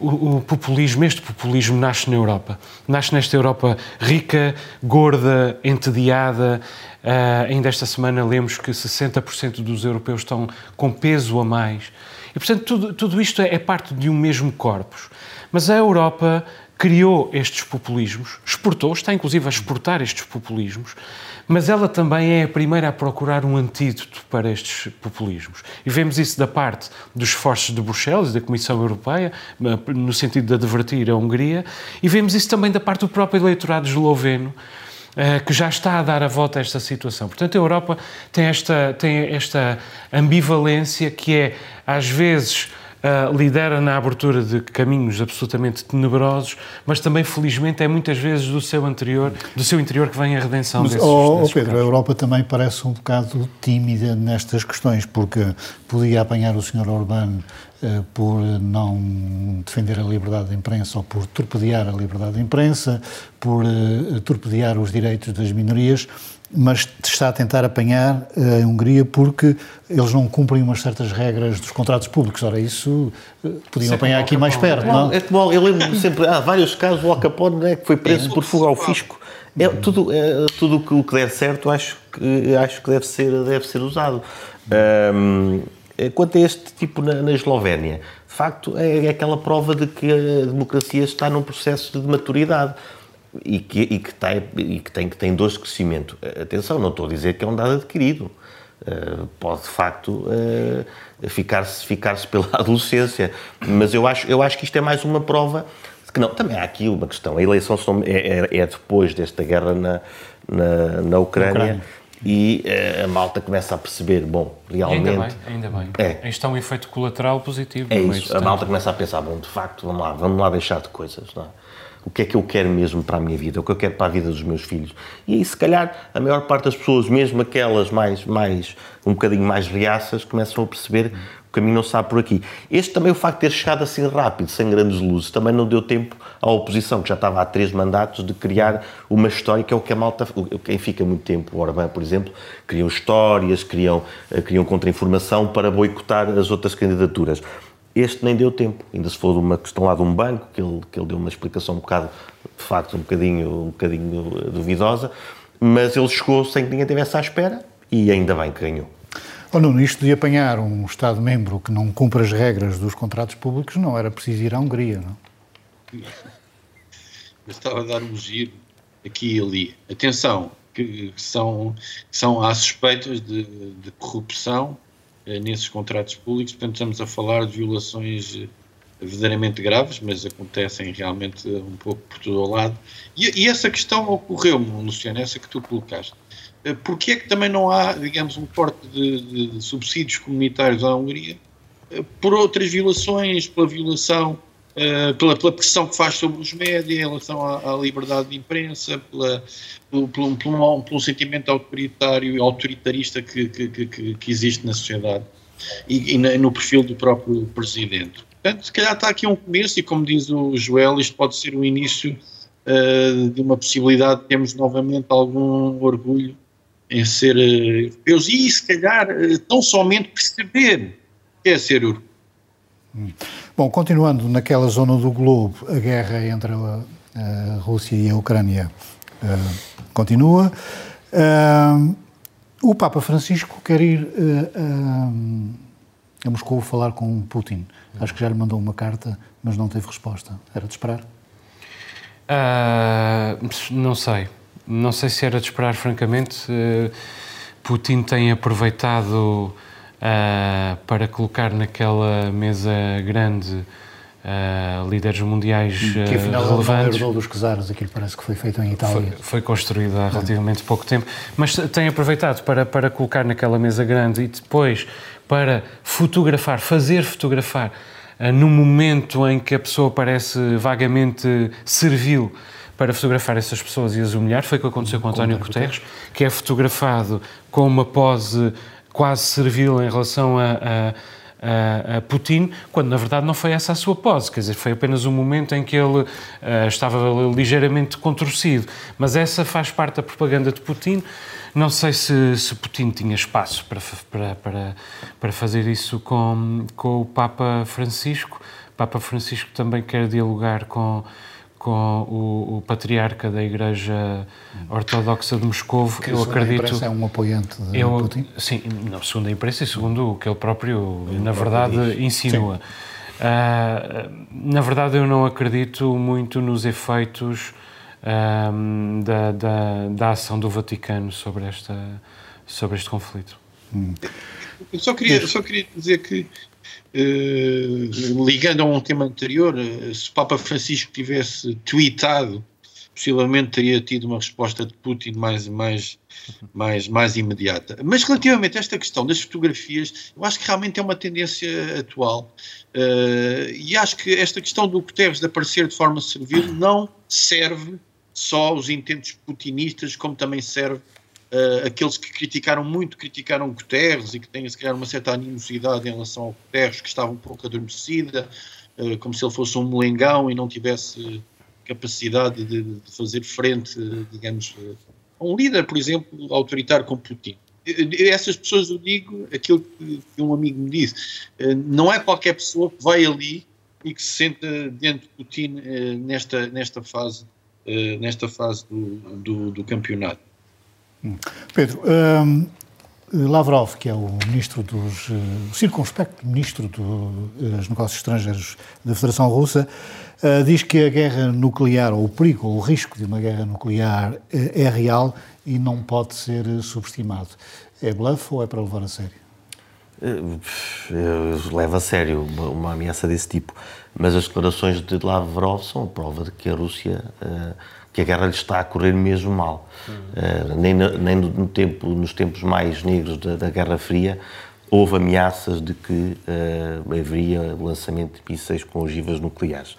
o, o, populismo, este populismo nasce na Europa. Nasce nesta Europa rica, gorda, entediada. Uh, ainda esta semana lemos que 60% dos europeus estão com peso a mais. E, portanto, tudo, tudo isto é, é parte de um mesmo corpus. Mas a Europa criou estes populismos, exportou, está inclusive a exportar estes populismos, mas ela também é a primeira a procurar um antídoto para estes populismos. E vemos isso da parte dos esforços de Bruxelas, da Comissão Europeia, no sentido de advertir a Hungria, e vemos isso também da parte do próprio eleitorado esloveno, eh, que já está a dar a volta a esta situação. Portanto, a Europa tem esta, tem esta ambivalência que é, às vezes, uh, lidera na abertura de caminhos absolutamente tenebrosos, mas também, felizmente, é muitas vezes do seu anterior, do seu interior que vem a redenção
mas,
desses,
oh, desses Pedro, casos. a Europa também parece um bocado tímida nestas questões, porque podia apanhar o Sr. Orbán uh, por não defender a liberdade de imprensa ou por torpedear a liberdade de imprensa, por uh, torpedear os direitos das minorias, mas está a tentar apanhar eh, a Hungria porque eles não cumprem umas certas regras dos contratos públicos. Ora, isso eh, podiam isso apanhar é aqui mais perto, não?
É como, eu lembro sempre, há vários casos, o Al Capone né, que foi preso por fuga ao fisco. É, tudo é, tudo o que der certo acho que, acho que deve, ser, deve ser usado. Um, quanto a este tipo na, na Eslovénia, de facto é, é aquela prova de que a democracia está num processo de maturidade e que, e que, tem, e que, tem, que tem dores de crescimento. Atenção, não estou a dizer que é um dado adquirido. Uh, pode de facto uh, ficar-se ficar pela adolescência, mas eu acho, eu acho que isto é mais uma prova de que não. Também há aqui uma questão: a eleição é, é, é depois desta guerra na, na, na Ucrânia. Ucrânia. E uh, a malta começa a perceber, bom, realmente.
ainda bem, ainda bem. É. Isto é um efeito colateral positivo.
É isso. A malta começa a pensar, bom, de facto, vamos lá, vamos lá deixar de coisas. Não é? O que é que eu quero mesmo para a minha vida, o que eu quero para a vida dos meus filhos. E aí, se calhar, a maior parte das pessoas, mesmo aquelas mais, mais um bocadinho mais reaças, começam a perceber que o caminho não sabe por aqui. Este também, o facto de ter chegado assim rápido, sem grandes luzes, também não deu tempo à oposição, que já estava há três mandatos, de criar uma história que é o que a malta, quem fica muito tempo, o Orbán, por exemplo, criam histórias, criam, eh, criam contra-informação para boicotar as outras candidaturas. Este nem deu tempo, ainda se for uma questão lá de um banco, que ele, que ele deu uma explicação um bocado, de facto, um bocadinho, um bocadinho duvidosa, mas ele chegou sem que ninguém estivesse à espera e ainda bem que ganhou.
Oh, Nuno, isto de apanhar um Estado-membro que não cumpre as regras dos contratos públicos não era preciso ir à Hungria, não?
Mas estava a dar um giro aqui e ali. Atenção, que são, são há suspeitas de, de corrupção eh, nesses contratos públicos, portanto estamos a falar de violações eh, verdadeiramente graves, mas acontecem realmente eh, um pouco por todo o lado. E, e essa questão ocorreu-me, Luciano, essa que tu colocaste. Porquê é que também não há, digamos, um corte de, de subsídios comunitários à Hungria por outras violações, pela violação Uh, pela, pela, pressão que faz sobre os médias em relação à, à liberdade de imprensa, pela, pelo, pelo, pelo, pelo, sentimento autoritário e autoritarista que, que, que, que, existe na sociedade e, e, no perfil do próprio presidente. Portanto, se calhar está aqui um começo, e como diz o Joel, isto pode ser o início uh, de uma possibilidade de termos novamente algum orgulho em ser uh, europeus e, se calhar, tão somente perceber que é ser europeu.
Hum. Bom, continuando naquela zona do globo, a guerra entre a, a Rússia e a Ucrânia uh, continua. Uh, o Papa Francisco quer ir uh, a Moscou falar com Putin. Acho que já lhe mandou uma carta, mas não teve resposta. Era de esperar?
não sei. Não sei se era de esperar, francamente. Putin tem aproveitado uh, para colocar naquela mesa grande uh, líderes mundiais
uh, que afinal
relevantes.
herdou dos czares, aquilo parece que foi feito em Itália.
Foi, foi construído há relativamente pouco tempo, mas tem aproveitado para, para colocar naquela mesa grande e depois para fotografar, fazer fotografar uh, no momento em que a pessoa parece vagamente servil para fotografar essas pessoas e as humilhar. Foi o que aconteceu com António Guterres, que é fotografado com uma pose quase servil em relação a, a a, Putin, quando na verdade não foi essa a sua pose, quer dizer, foi apenas um momento em que ele uh, estava ligeiramente contorcido. Mas essa faz parte da propaganda de Putin. Não sei se, se Putin tinha espaço para, para, para, para fazer isso com, com o Papa Francisco. O Papa Francisco também quer dialogar com com o, o, patriarca da Igreja Ortodoxa de Moscou,
que eu acredito. é um apoiante de eu, Putin?
Sim, não, segundo a imprensa e segundo o que ele próprio, ele na verdade, diz. insinua. Uh, na verdade, eu não acredito muito nos efeitos uh, da, da, da, ação do Vaticano sobre, esta, sobre este conflito.
Hum. Eu só queria, só queria dizer que ligando a um tema anterior, eh, se Papa Francisco tivesse tweetado, possivelmente teria tido uma resposta de Putin mais, mais, mais, mais imediata. Mas relativamente a esta questão das fotografias, eu acho que realmente é uma tendência atual. Uh, e acho que esta questão do Guterres de aparecer de forma servil não serve só aos intentos putinistas, como também serve Uh, aqueles que criticaram muito, criticaram Guterres e que têm se calhar uma certa animosidade em relação ao Guterres, que estava um pouco adormecida, uh, como se ele fosse um melengão e não tivesse capacidade de, de fazer frente, digamos, a um líder, por exemplo, autoritário como Putin. Essas pessoas, eu digo aquilo que, um amigo me disse, não é qualquer pessoa que vai ali e que se senta diante de Putin nesta, nesta fase, nesta fase do, do, do campeonato.
Pedro, um, Lavrov, que é o ministro dos. Uh, circunspecto ministro dos Negócios Estrangeiros da Federação Russa, uh, diz que a guerra nuclear, ou o perigo, ou o risco de uma guerra nuclear uh, é real e não pode ser subestimado. É bluff ou é para levar a sério?
Eu levo a sério uma, uma ameaça desse tipo, mas as declarações de Lavrov são a prova de que a Rússia que a guerra lhe está a correr mesmo mal. Uhum. Uh, nem, no, nem no tempo, nos tempos mais negros da, da, Guerra Fria houve ameaças de que uh, haveria lançamento de mísseis com ogivas nucleares.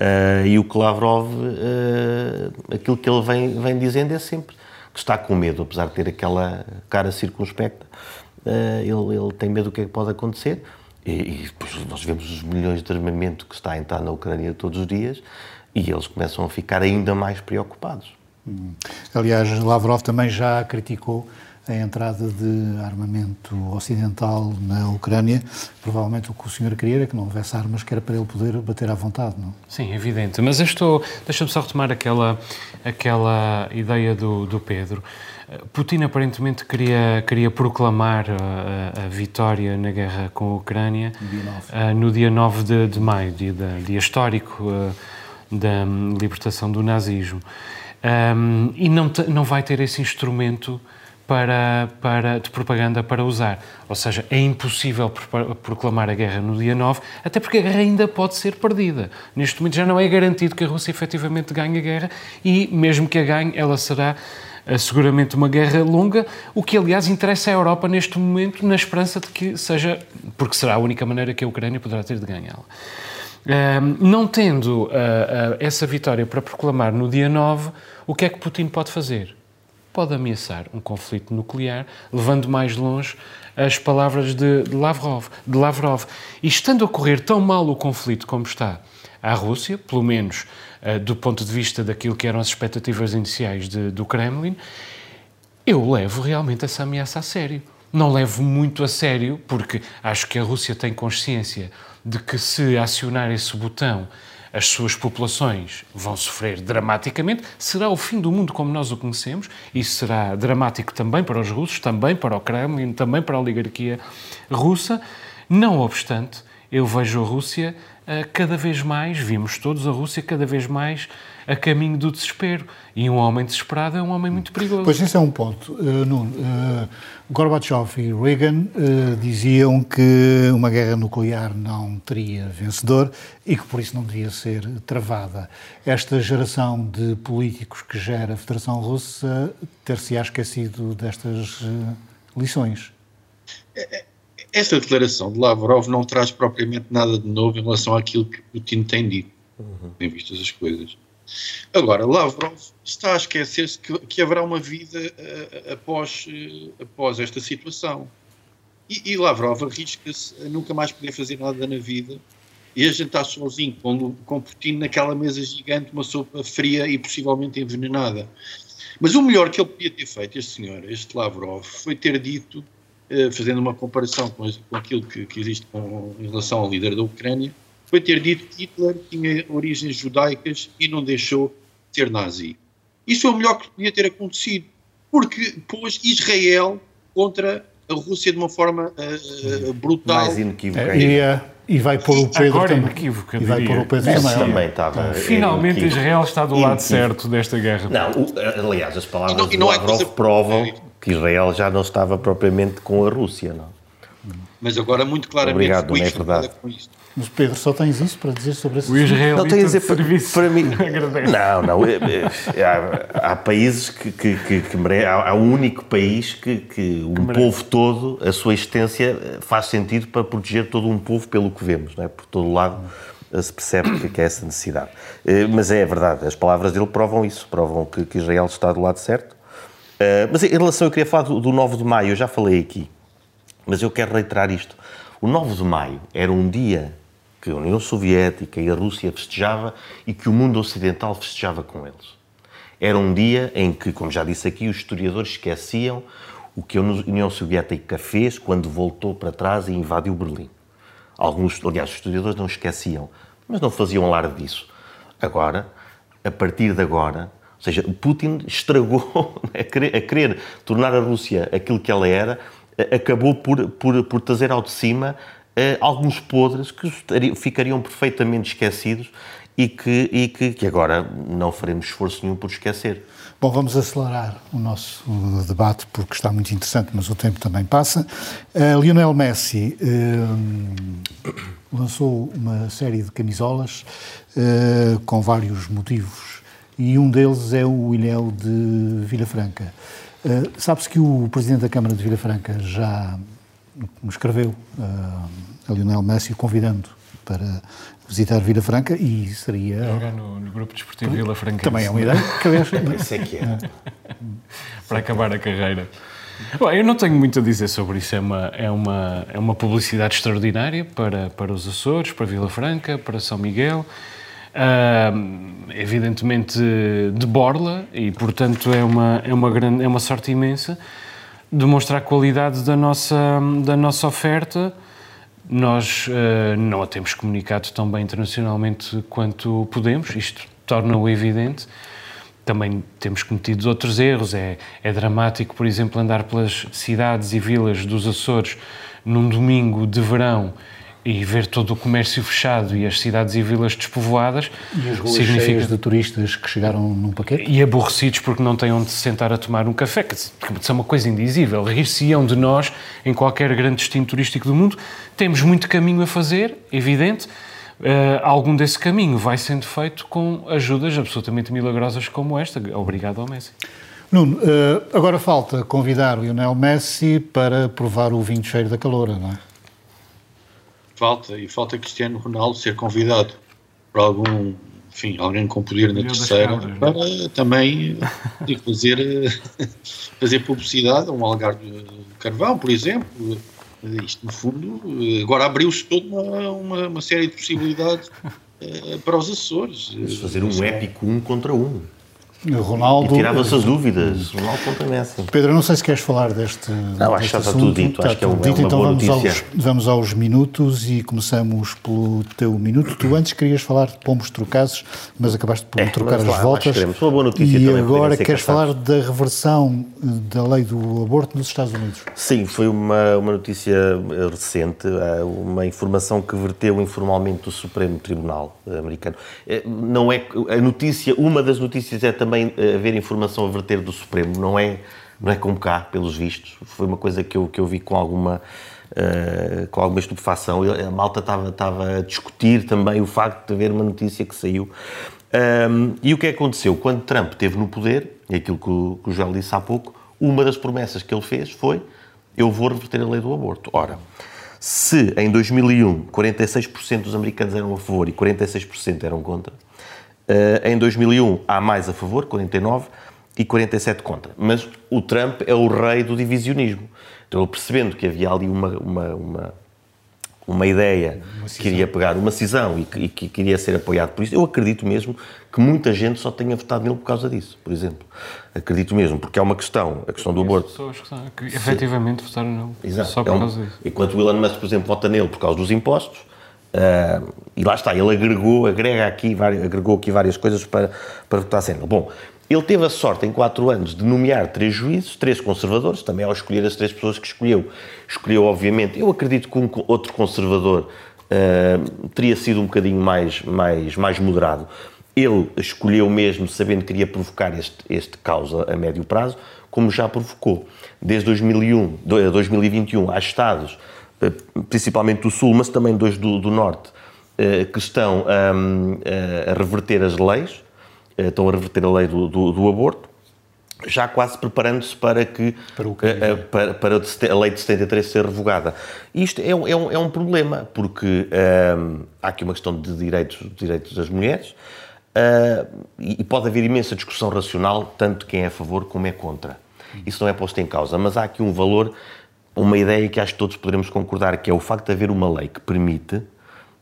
Uh, e o que Lavrov, aquilo que ele vem, vem dizendo é sempre que está com medo, apesar de ter aquela cara circunspecta, ele, ele tem medo do que é que pode acontecer. E, e nós vemos os milhões de armamento que está a entrar na Ucrânia todos os dias e eles começam a ficar ainda mais preocupados.
Hum. Aliás, Lavrov também já criticou a entrada de armamento ocidental na Ucrânia. Provavelmente o que o senhor queria era que não houvesse armas que era para ele poder bater à vontade, não?
Sim, evidente. Mas eu estou... Deixa-me só retomar aquela, aquela ideia do, do Pedro. Putin aparentemente queria, queria proclamar a, a, vitória na guerra com a Ucrânia no dia 9, uh, no dia 9 de, de maio, dia, dia histórico uh, da libertação do nazismo. Um, e não, te, não vai ter esse instrumento para, para, de propaganda para usar. Ou seja, é impossível proclamar a guerra no dia 9, até porque a guerra ainda pode ser perdida. Neste momento já não é garantido que a Rússia efetivamente ganhe a guerra e, mesmo que a ganhe, ela será uh, seguramente uma guerra longa, o que, aliás, interessa à Europa neste momento, na esperança de que seja, porque será a única maneira que a Ucrânia poderá ter de ganhá-la não tendo uh, uh, essa vitória para proclamar no dia 9, o que é que Putin pode fazer? Pode ameaçar um conflito nuclear, levando mais longe as palavras de, Lavrov, de Lavrov. E estando a correr tão mal o conflito como está à Rússia, pelo menos uh, do ponto de vista daquilo que eram as expectativas iniciais de, do Kremlin, eu levo realmente essa ameaça a sério. Não levo muito a sério, porque acho que a Rússia tem consciência de que se acionar esse botão as suas populações vão sofrer dramaticamente, será o fim do mundo como nós o conhecemos, e será dramático também para os russos, também para o Kremlin, também para a oligarquia russa. Não obstante, eu vejo a Rússia uh, cada vez mais, vimos todos a Rússia cada vez mais a caminho do desespero. E um homem desesperado é um homem muito perigoso.
Pois esse é um ponto. Uh, Nuno, uh, Gorbachev e Reagan uh, diziam que uma guerra nuclear não teria vencedor e que por isso não devia ser travada. Esta geração de políticos que gera a Federação Russa ter-se-á esquecido destas lições.
É, é, esta declaração de Lavrov não traz propriamente nada de novo em relação àquilo que Putin tem dito, uhum. em vistas as coisas. Agora, Lavrov está a esquecer-se que, que, haverá uma vida uh, após, uh, após esta situação. E, e Lavrov arrisca-se a nunca mais poder fazer nada na vida e a jantar sozinho com, com Putin naquela mesa gigante, uma sopa fria e possivelmente envenenada. Mas o melhor que ele podia ter feito, este senhor, este Lavrov, foi ter dito eh, fazendo uma comparação com, com aquilo que, que existe com, em relação ao líder da Ucrânia, foi ter dito que Hitler tinha origens judaicas e não deixou de ser nazi. Isso é o melhor que podia ter acontecido, porque pôs Israel contra a Rússia de uma forma uh, brutal.
Mais inequívoca.
É, e, e vai pôr o Pedro
Agora
também.
Inequívoca,
e vai pôr o Pedro
também.
também.
estava.
Finalmente Israel está do lado certo desta guerra.
Não, o, aliás, as palavras e não, e não de Lavrov é provam que Israel já não estava propriamente com a Rússia, não?
Mas agora muito claramente
Obrigado, não é verdade.
Mas Pedro, só tens isso para dizer sobre esse
O Israel
não
tem
a dizer
para,
para mim. não, não. É, é, há, há, países que, que, que, que mere... há, há, um único país que, que um que povo todo, a sua existência faz sentido para proteger todo um povo pelo que vemos, não é? Por todo lado se percebe que é essa necessidade. Eh, mas é verdade, as palavras dele provam isso, provam que, que Israel está do lado certo mas em relação, eu queria falar do, do 9 de maio, eu já falei aqui, mas eu quero reiterar isto. O 9 de maio era um dia que a União Soviética e a Rússia festejava e que o mundo ocidental festejava com eles. Era um dia em que, como já disse aqui, os historiadores esqueciam o que a União Soviética fez quando voltou para trás e invadiu Berlim. Alguns, aliás, os historiadores não esqueciam, mas não faziam alarde disso. Agora, a partir de agora, ou seja, Putin estragou, a querer, a querer tornar a Rússia aquilo que ela era, acabou por, por, por trazer ao de cima alguns podres que ficariam perfeitamente esquecidos e, que, e que, que, agora não faremos esforço nenhum por esquecer.
Bom, vamos acelerar o nosso debate porque está muito interessante, mas o tempo também passa. Uh, Lionel Messi uh, lançou uma série de camisolas com vários motivos e um deles é o Ilhéu de Vila Franca. Uh, Sabe-se que o Presidente da Câmara de Vila Franca já escreveu uh, a Lionel Messi convidando para visitar Vila Franca e seria...
Jogar no, no Grupo Desportivo Vila Franca.
Também é uma ideia. Que,
Isso é que é.
para acabar a carreira. Bom, eu não tenho muito a dizer sobre isso. É uma, é uma, é uma publicidade extraordinária para, para os Açores, para Vila Franca, para São Miguel uh, evidentemente de borla e portanto é uma é uma grande é uma sorte imensa demonstrar a qualidade da nossa da nossa oferta. Nós uh, não a temos comunicado tão bem internacionalmente quanto podemos isto torna-o evidente. Também temos cometido outros erros é é dramático por exemplo andar pelas cidades e vilas dos Açores num domingo de verão e ver todo o comércio fechado e as cidades e vilas despovoadas
e as ruas significa... de turistas que chegaram num paquete?
E aborrecidos porque não têm onde se sentar a tomar um café que é uma coisa indizível. Rir-se-ão de nós em qualquer grande destino turístico do mundo. Temos muito caminho a fazer evidente. Uh, algum desse caminho vai sendo feito com ajudas absolutamente milagrosas como esta. Obrigado ao Messi.
Nuno, uh, agora falta convidar o Lionel Messi para provar o vinho cheiro da caloura, não é?
Falta, e falta Cristiano Ronaldo ser convidado por algum, enfim, alguém com poder na terceira para também fazer, fazer publicidade a um algarve de carvão, por exemplo. Isto, no fundo, agora abriu-se toda uma, uma, uma, série de possibilidades para os Açores.
Fazer um épico um contra um.
Ronaldo.
E tirava-se as dúvidas. Ronaldo conta assim.
Pedro, não sei se queres falar deste.
Não, acho que está tudo dito. Acho que é, um, é
dito,
uma
então
boa
vamos aos, vamos aos minutos e começamos pelo teu minuto. Tu antes querias falar de pombos trocados, mas acabaste por
É,
trocar as voltas.
Uma boa notícia
e agora queres falar da reversão da lei do aborto nos Estados Unidos.
Sim, foi uma, uma notícia eh, recente, eh, uma informação que verteu informalmente do Supremo Tribunal eh, americano. Eh, Não é a notícia, uma das notícias é também eh, haver informação a verter do Supremo, não é não é como cá, pelos vistos. Foi uma coisa que eu que eu vi com alguma eh, com alguma estupefação. A Malta estava a discutir também o facto de haver uma notícia que saiu. Um, e o que é que aconteceu? Quando Trump esteve no poder, e aquilo que o, que o Joel disse há pouco, uma das promessas que ele fez foi eu vou reverter a lei do aborto. Ora, se em 2001 46% dos americanos eram a favor e 46% eram contra, em 2001 há mais a favor, 49%, e 47% contra. Mas o Trump é o rei do divisionismo. Então, percebendo que havia ali uma, uma, uma, uma ideia que queria pegar uma cisão e que, e que queria ser apoiado por isso, eu acredito mesmo que muita gente só tenha votado nele por causa disso, por exemplo. Acredito mesmo, porque é uma questão, a questão do aborto.
Pessoas que, são- que efetivamente votaram nele.
Exato.
Só
É
por
um-
causa disso.
Enquanto o Elon Musk, por exemplo, vota nele por causa dos impostos, ah, e lá está, ele agregou, agrega aqui, várias- agregou aqui várias coisas para, para votar ele. Bom, ele teve a sorte em quatro anos de nomear três juízes, três conservadores, também ao escolher as três pessoas que escolheu. Escolheu, obviamente, eu acredito que um outro conservador ah, teria sido um bocadinho mais, mais, mais moderado. Ele escolheu mesmo sabendo que queria provocar este, este caos a, médio prazo, como já provocou. Desde 2001, do- eh, 2021 há estados, principalmente do Sul, mas também dois do, do Norte, eh, que estão ahm, a reverter as leis, eh, estão a reverter a lei do, do- do aborto, já quase preparando-se para que
Para
eh, eh, para, para a lei de 73 ser revogada. Isto é um, é um, é um problema, porque ahm, há aqui uma questão de direitos, direitos das mulheres e pode haver imensa discussão racional, tanto quem é a favor como é contra. Isso não é posto em causa, mas há aqui um valor, uma ideia que acho que todos poderemos concordar, que é o facto de haver uma lei que permite,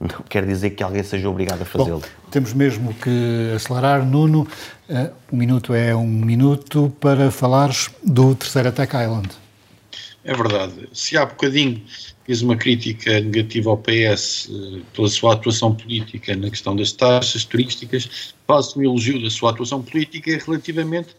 não quer dizer que alguém seja obrigado a fazê-lo.
Temos mesmo que acelerar. Nuno, eh, um minuto é um minuto para falares do terceiro Attack Island.
É verdade. Se há bocadinho fiz uma crítica negativa ao PS eh, pela sua atuação política na questão das taxas turísticas, faço um elogio da sua atuação política relativamente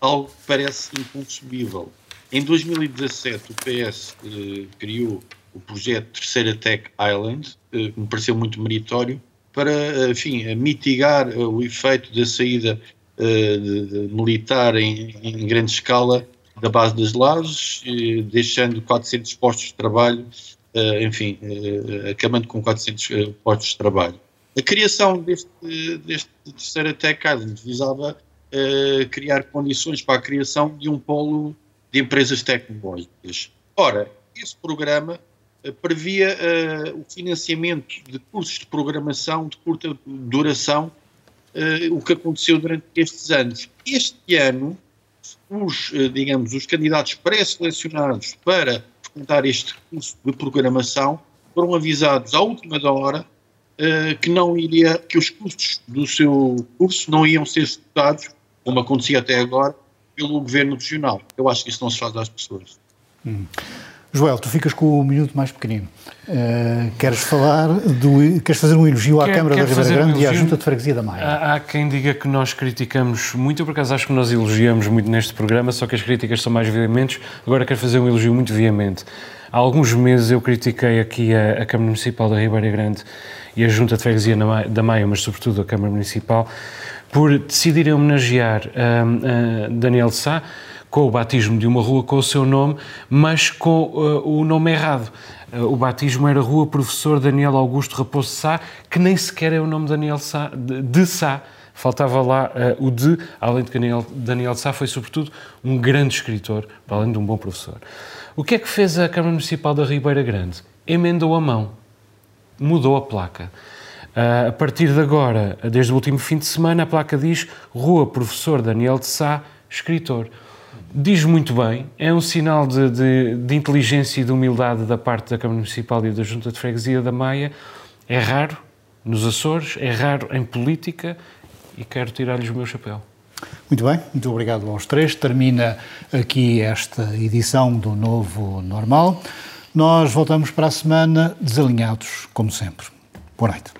a algo que parece inconcebível. Em 2017, o PS eh, criou o projeto Terceira Tech Island, eh, que me pareceu muito meritório, para, eh, enfim, mitigar eh, o efeito da saída eh, de- de militar em, em grande escala da base das lajes, deixando 400 postos de trabalho, enfim, acabando com 400 eh, postos de trabalho. A criação deste, deste terceiro Tech Island visava criar condições para a criação de um polo de empresas tecnológicas. Ora, esse programa eh, previa eh, o financiamento de cursos de programação de curta duração, eh, o que aconteceu durante estes anos. Este ano, os, eh, digamos, os candidatos pré-selecionados para frequentar este curso de programação foram avisados à última hora que não iria, que os custos do seu curso não iam ser executados, como acontecia até agora, pelo governo regional. Eu acho que isso não se faz às pessoas.
Joel, tu ficas com o minuto mais pequenino. Eh, queres falar do. Queres fazer um elogio à
Quero-
Câmara da
quero
Ribeira
fazer um
Grande e à. Junta de Freguesia da Maia?
Há, há quem diga que nós criticamos muito, eu por acaso acho que nós elogiamos muito neste programa, só que as críticas são mais veementes. Agora quero fazer um elogio muito veemente. Há alguns meses eu critiquei aqui a, a Câmara Municipal da Ribeira Grande e a Junta de Freguesia da Maia, mas sobretudo a Câmara Municipal, por decidirem homenagear hum, a Daniel Sá com o batismo de uma rua com o seu nome, mas com uh, o nome errado. Uh, o batismo era Rua Professor Daniel Augusto Raposo Sá, que nem sequer é o nome Daniel Sá, de, de Sá. Faltava lá uh, o de, além de que Daniel, Daniel Sá foi, sobretudo, um grande escritor, para além de um bom professor. O que é que fez a Câmara Municipal da Ribeira Grande? Emendou a mão mudou a placa. Ah, a partir de agora, desde o último fim de semana, a placa diz Rua Professor Daniel de Sá, escritor. Diz muito bem, é um sinal de, de- de inteligência e de humildade da parte da Câmara Municipal e da Junta de Freguesia da Maia. É raro nos Açores, é raro em política e quero tirar-lhes o meu chapéu.
Muito bem, muito obrigado aos três. Termina aqui esta edição do Novo Normal. Nós voltamos para a semana desalinhados, como sempre. Boa noite.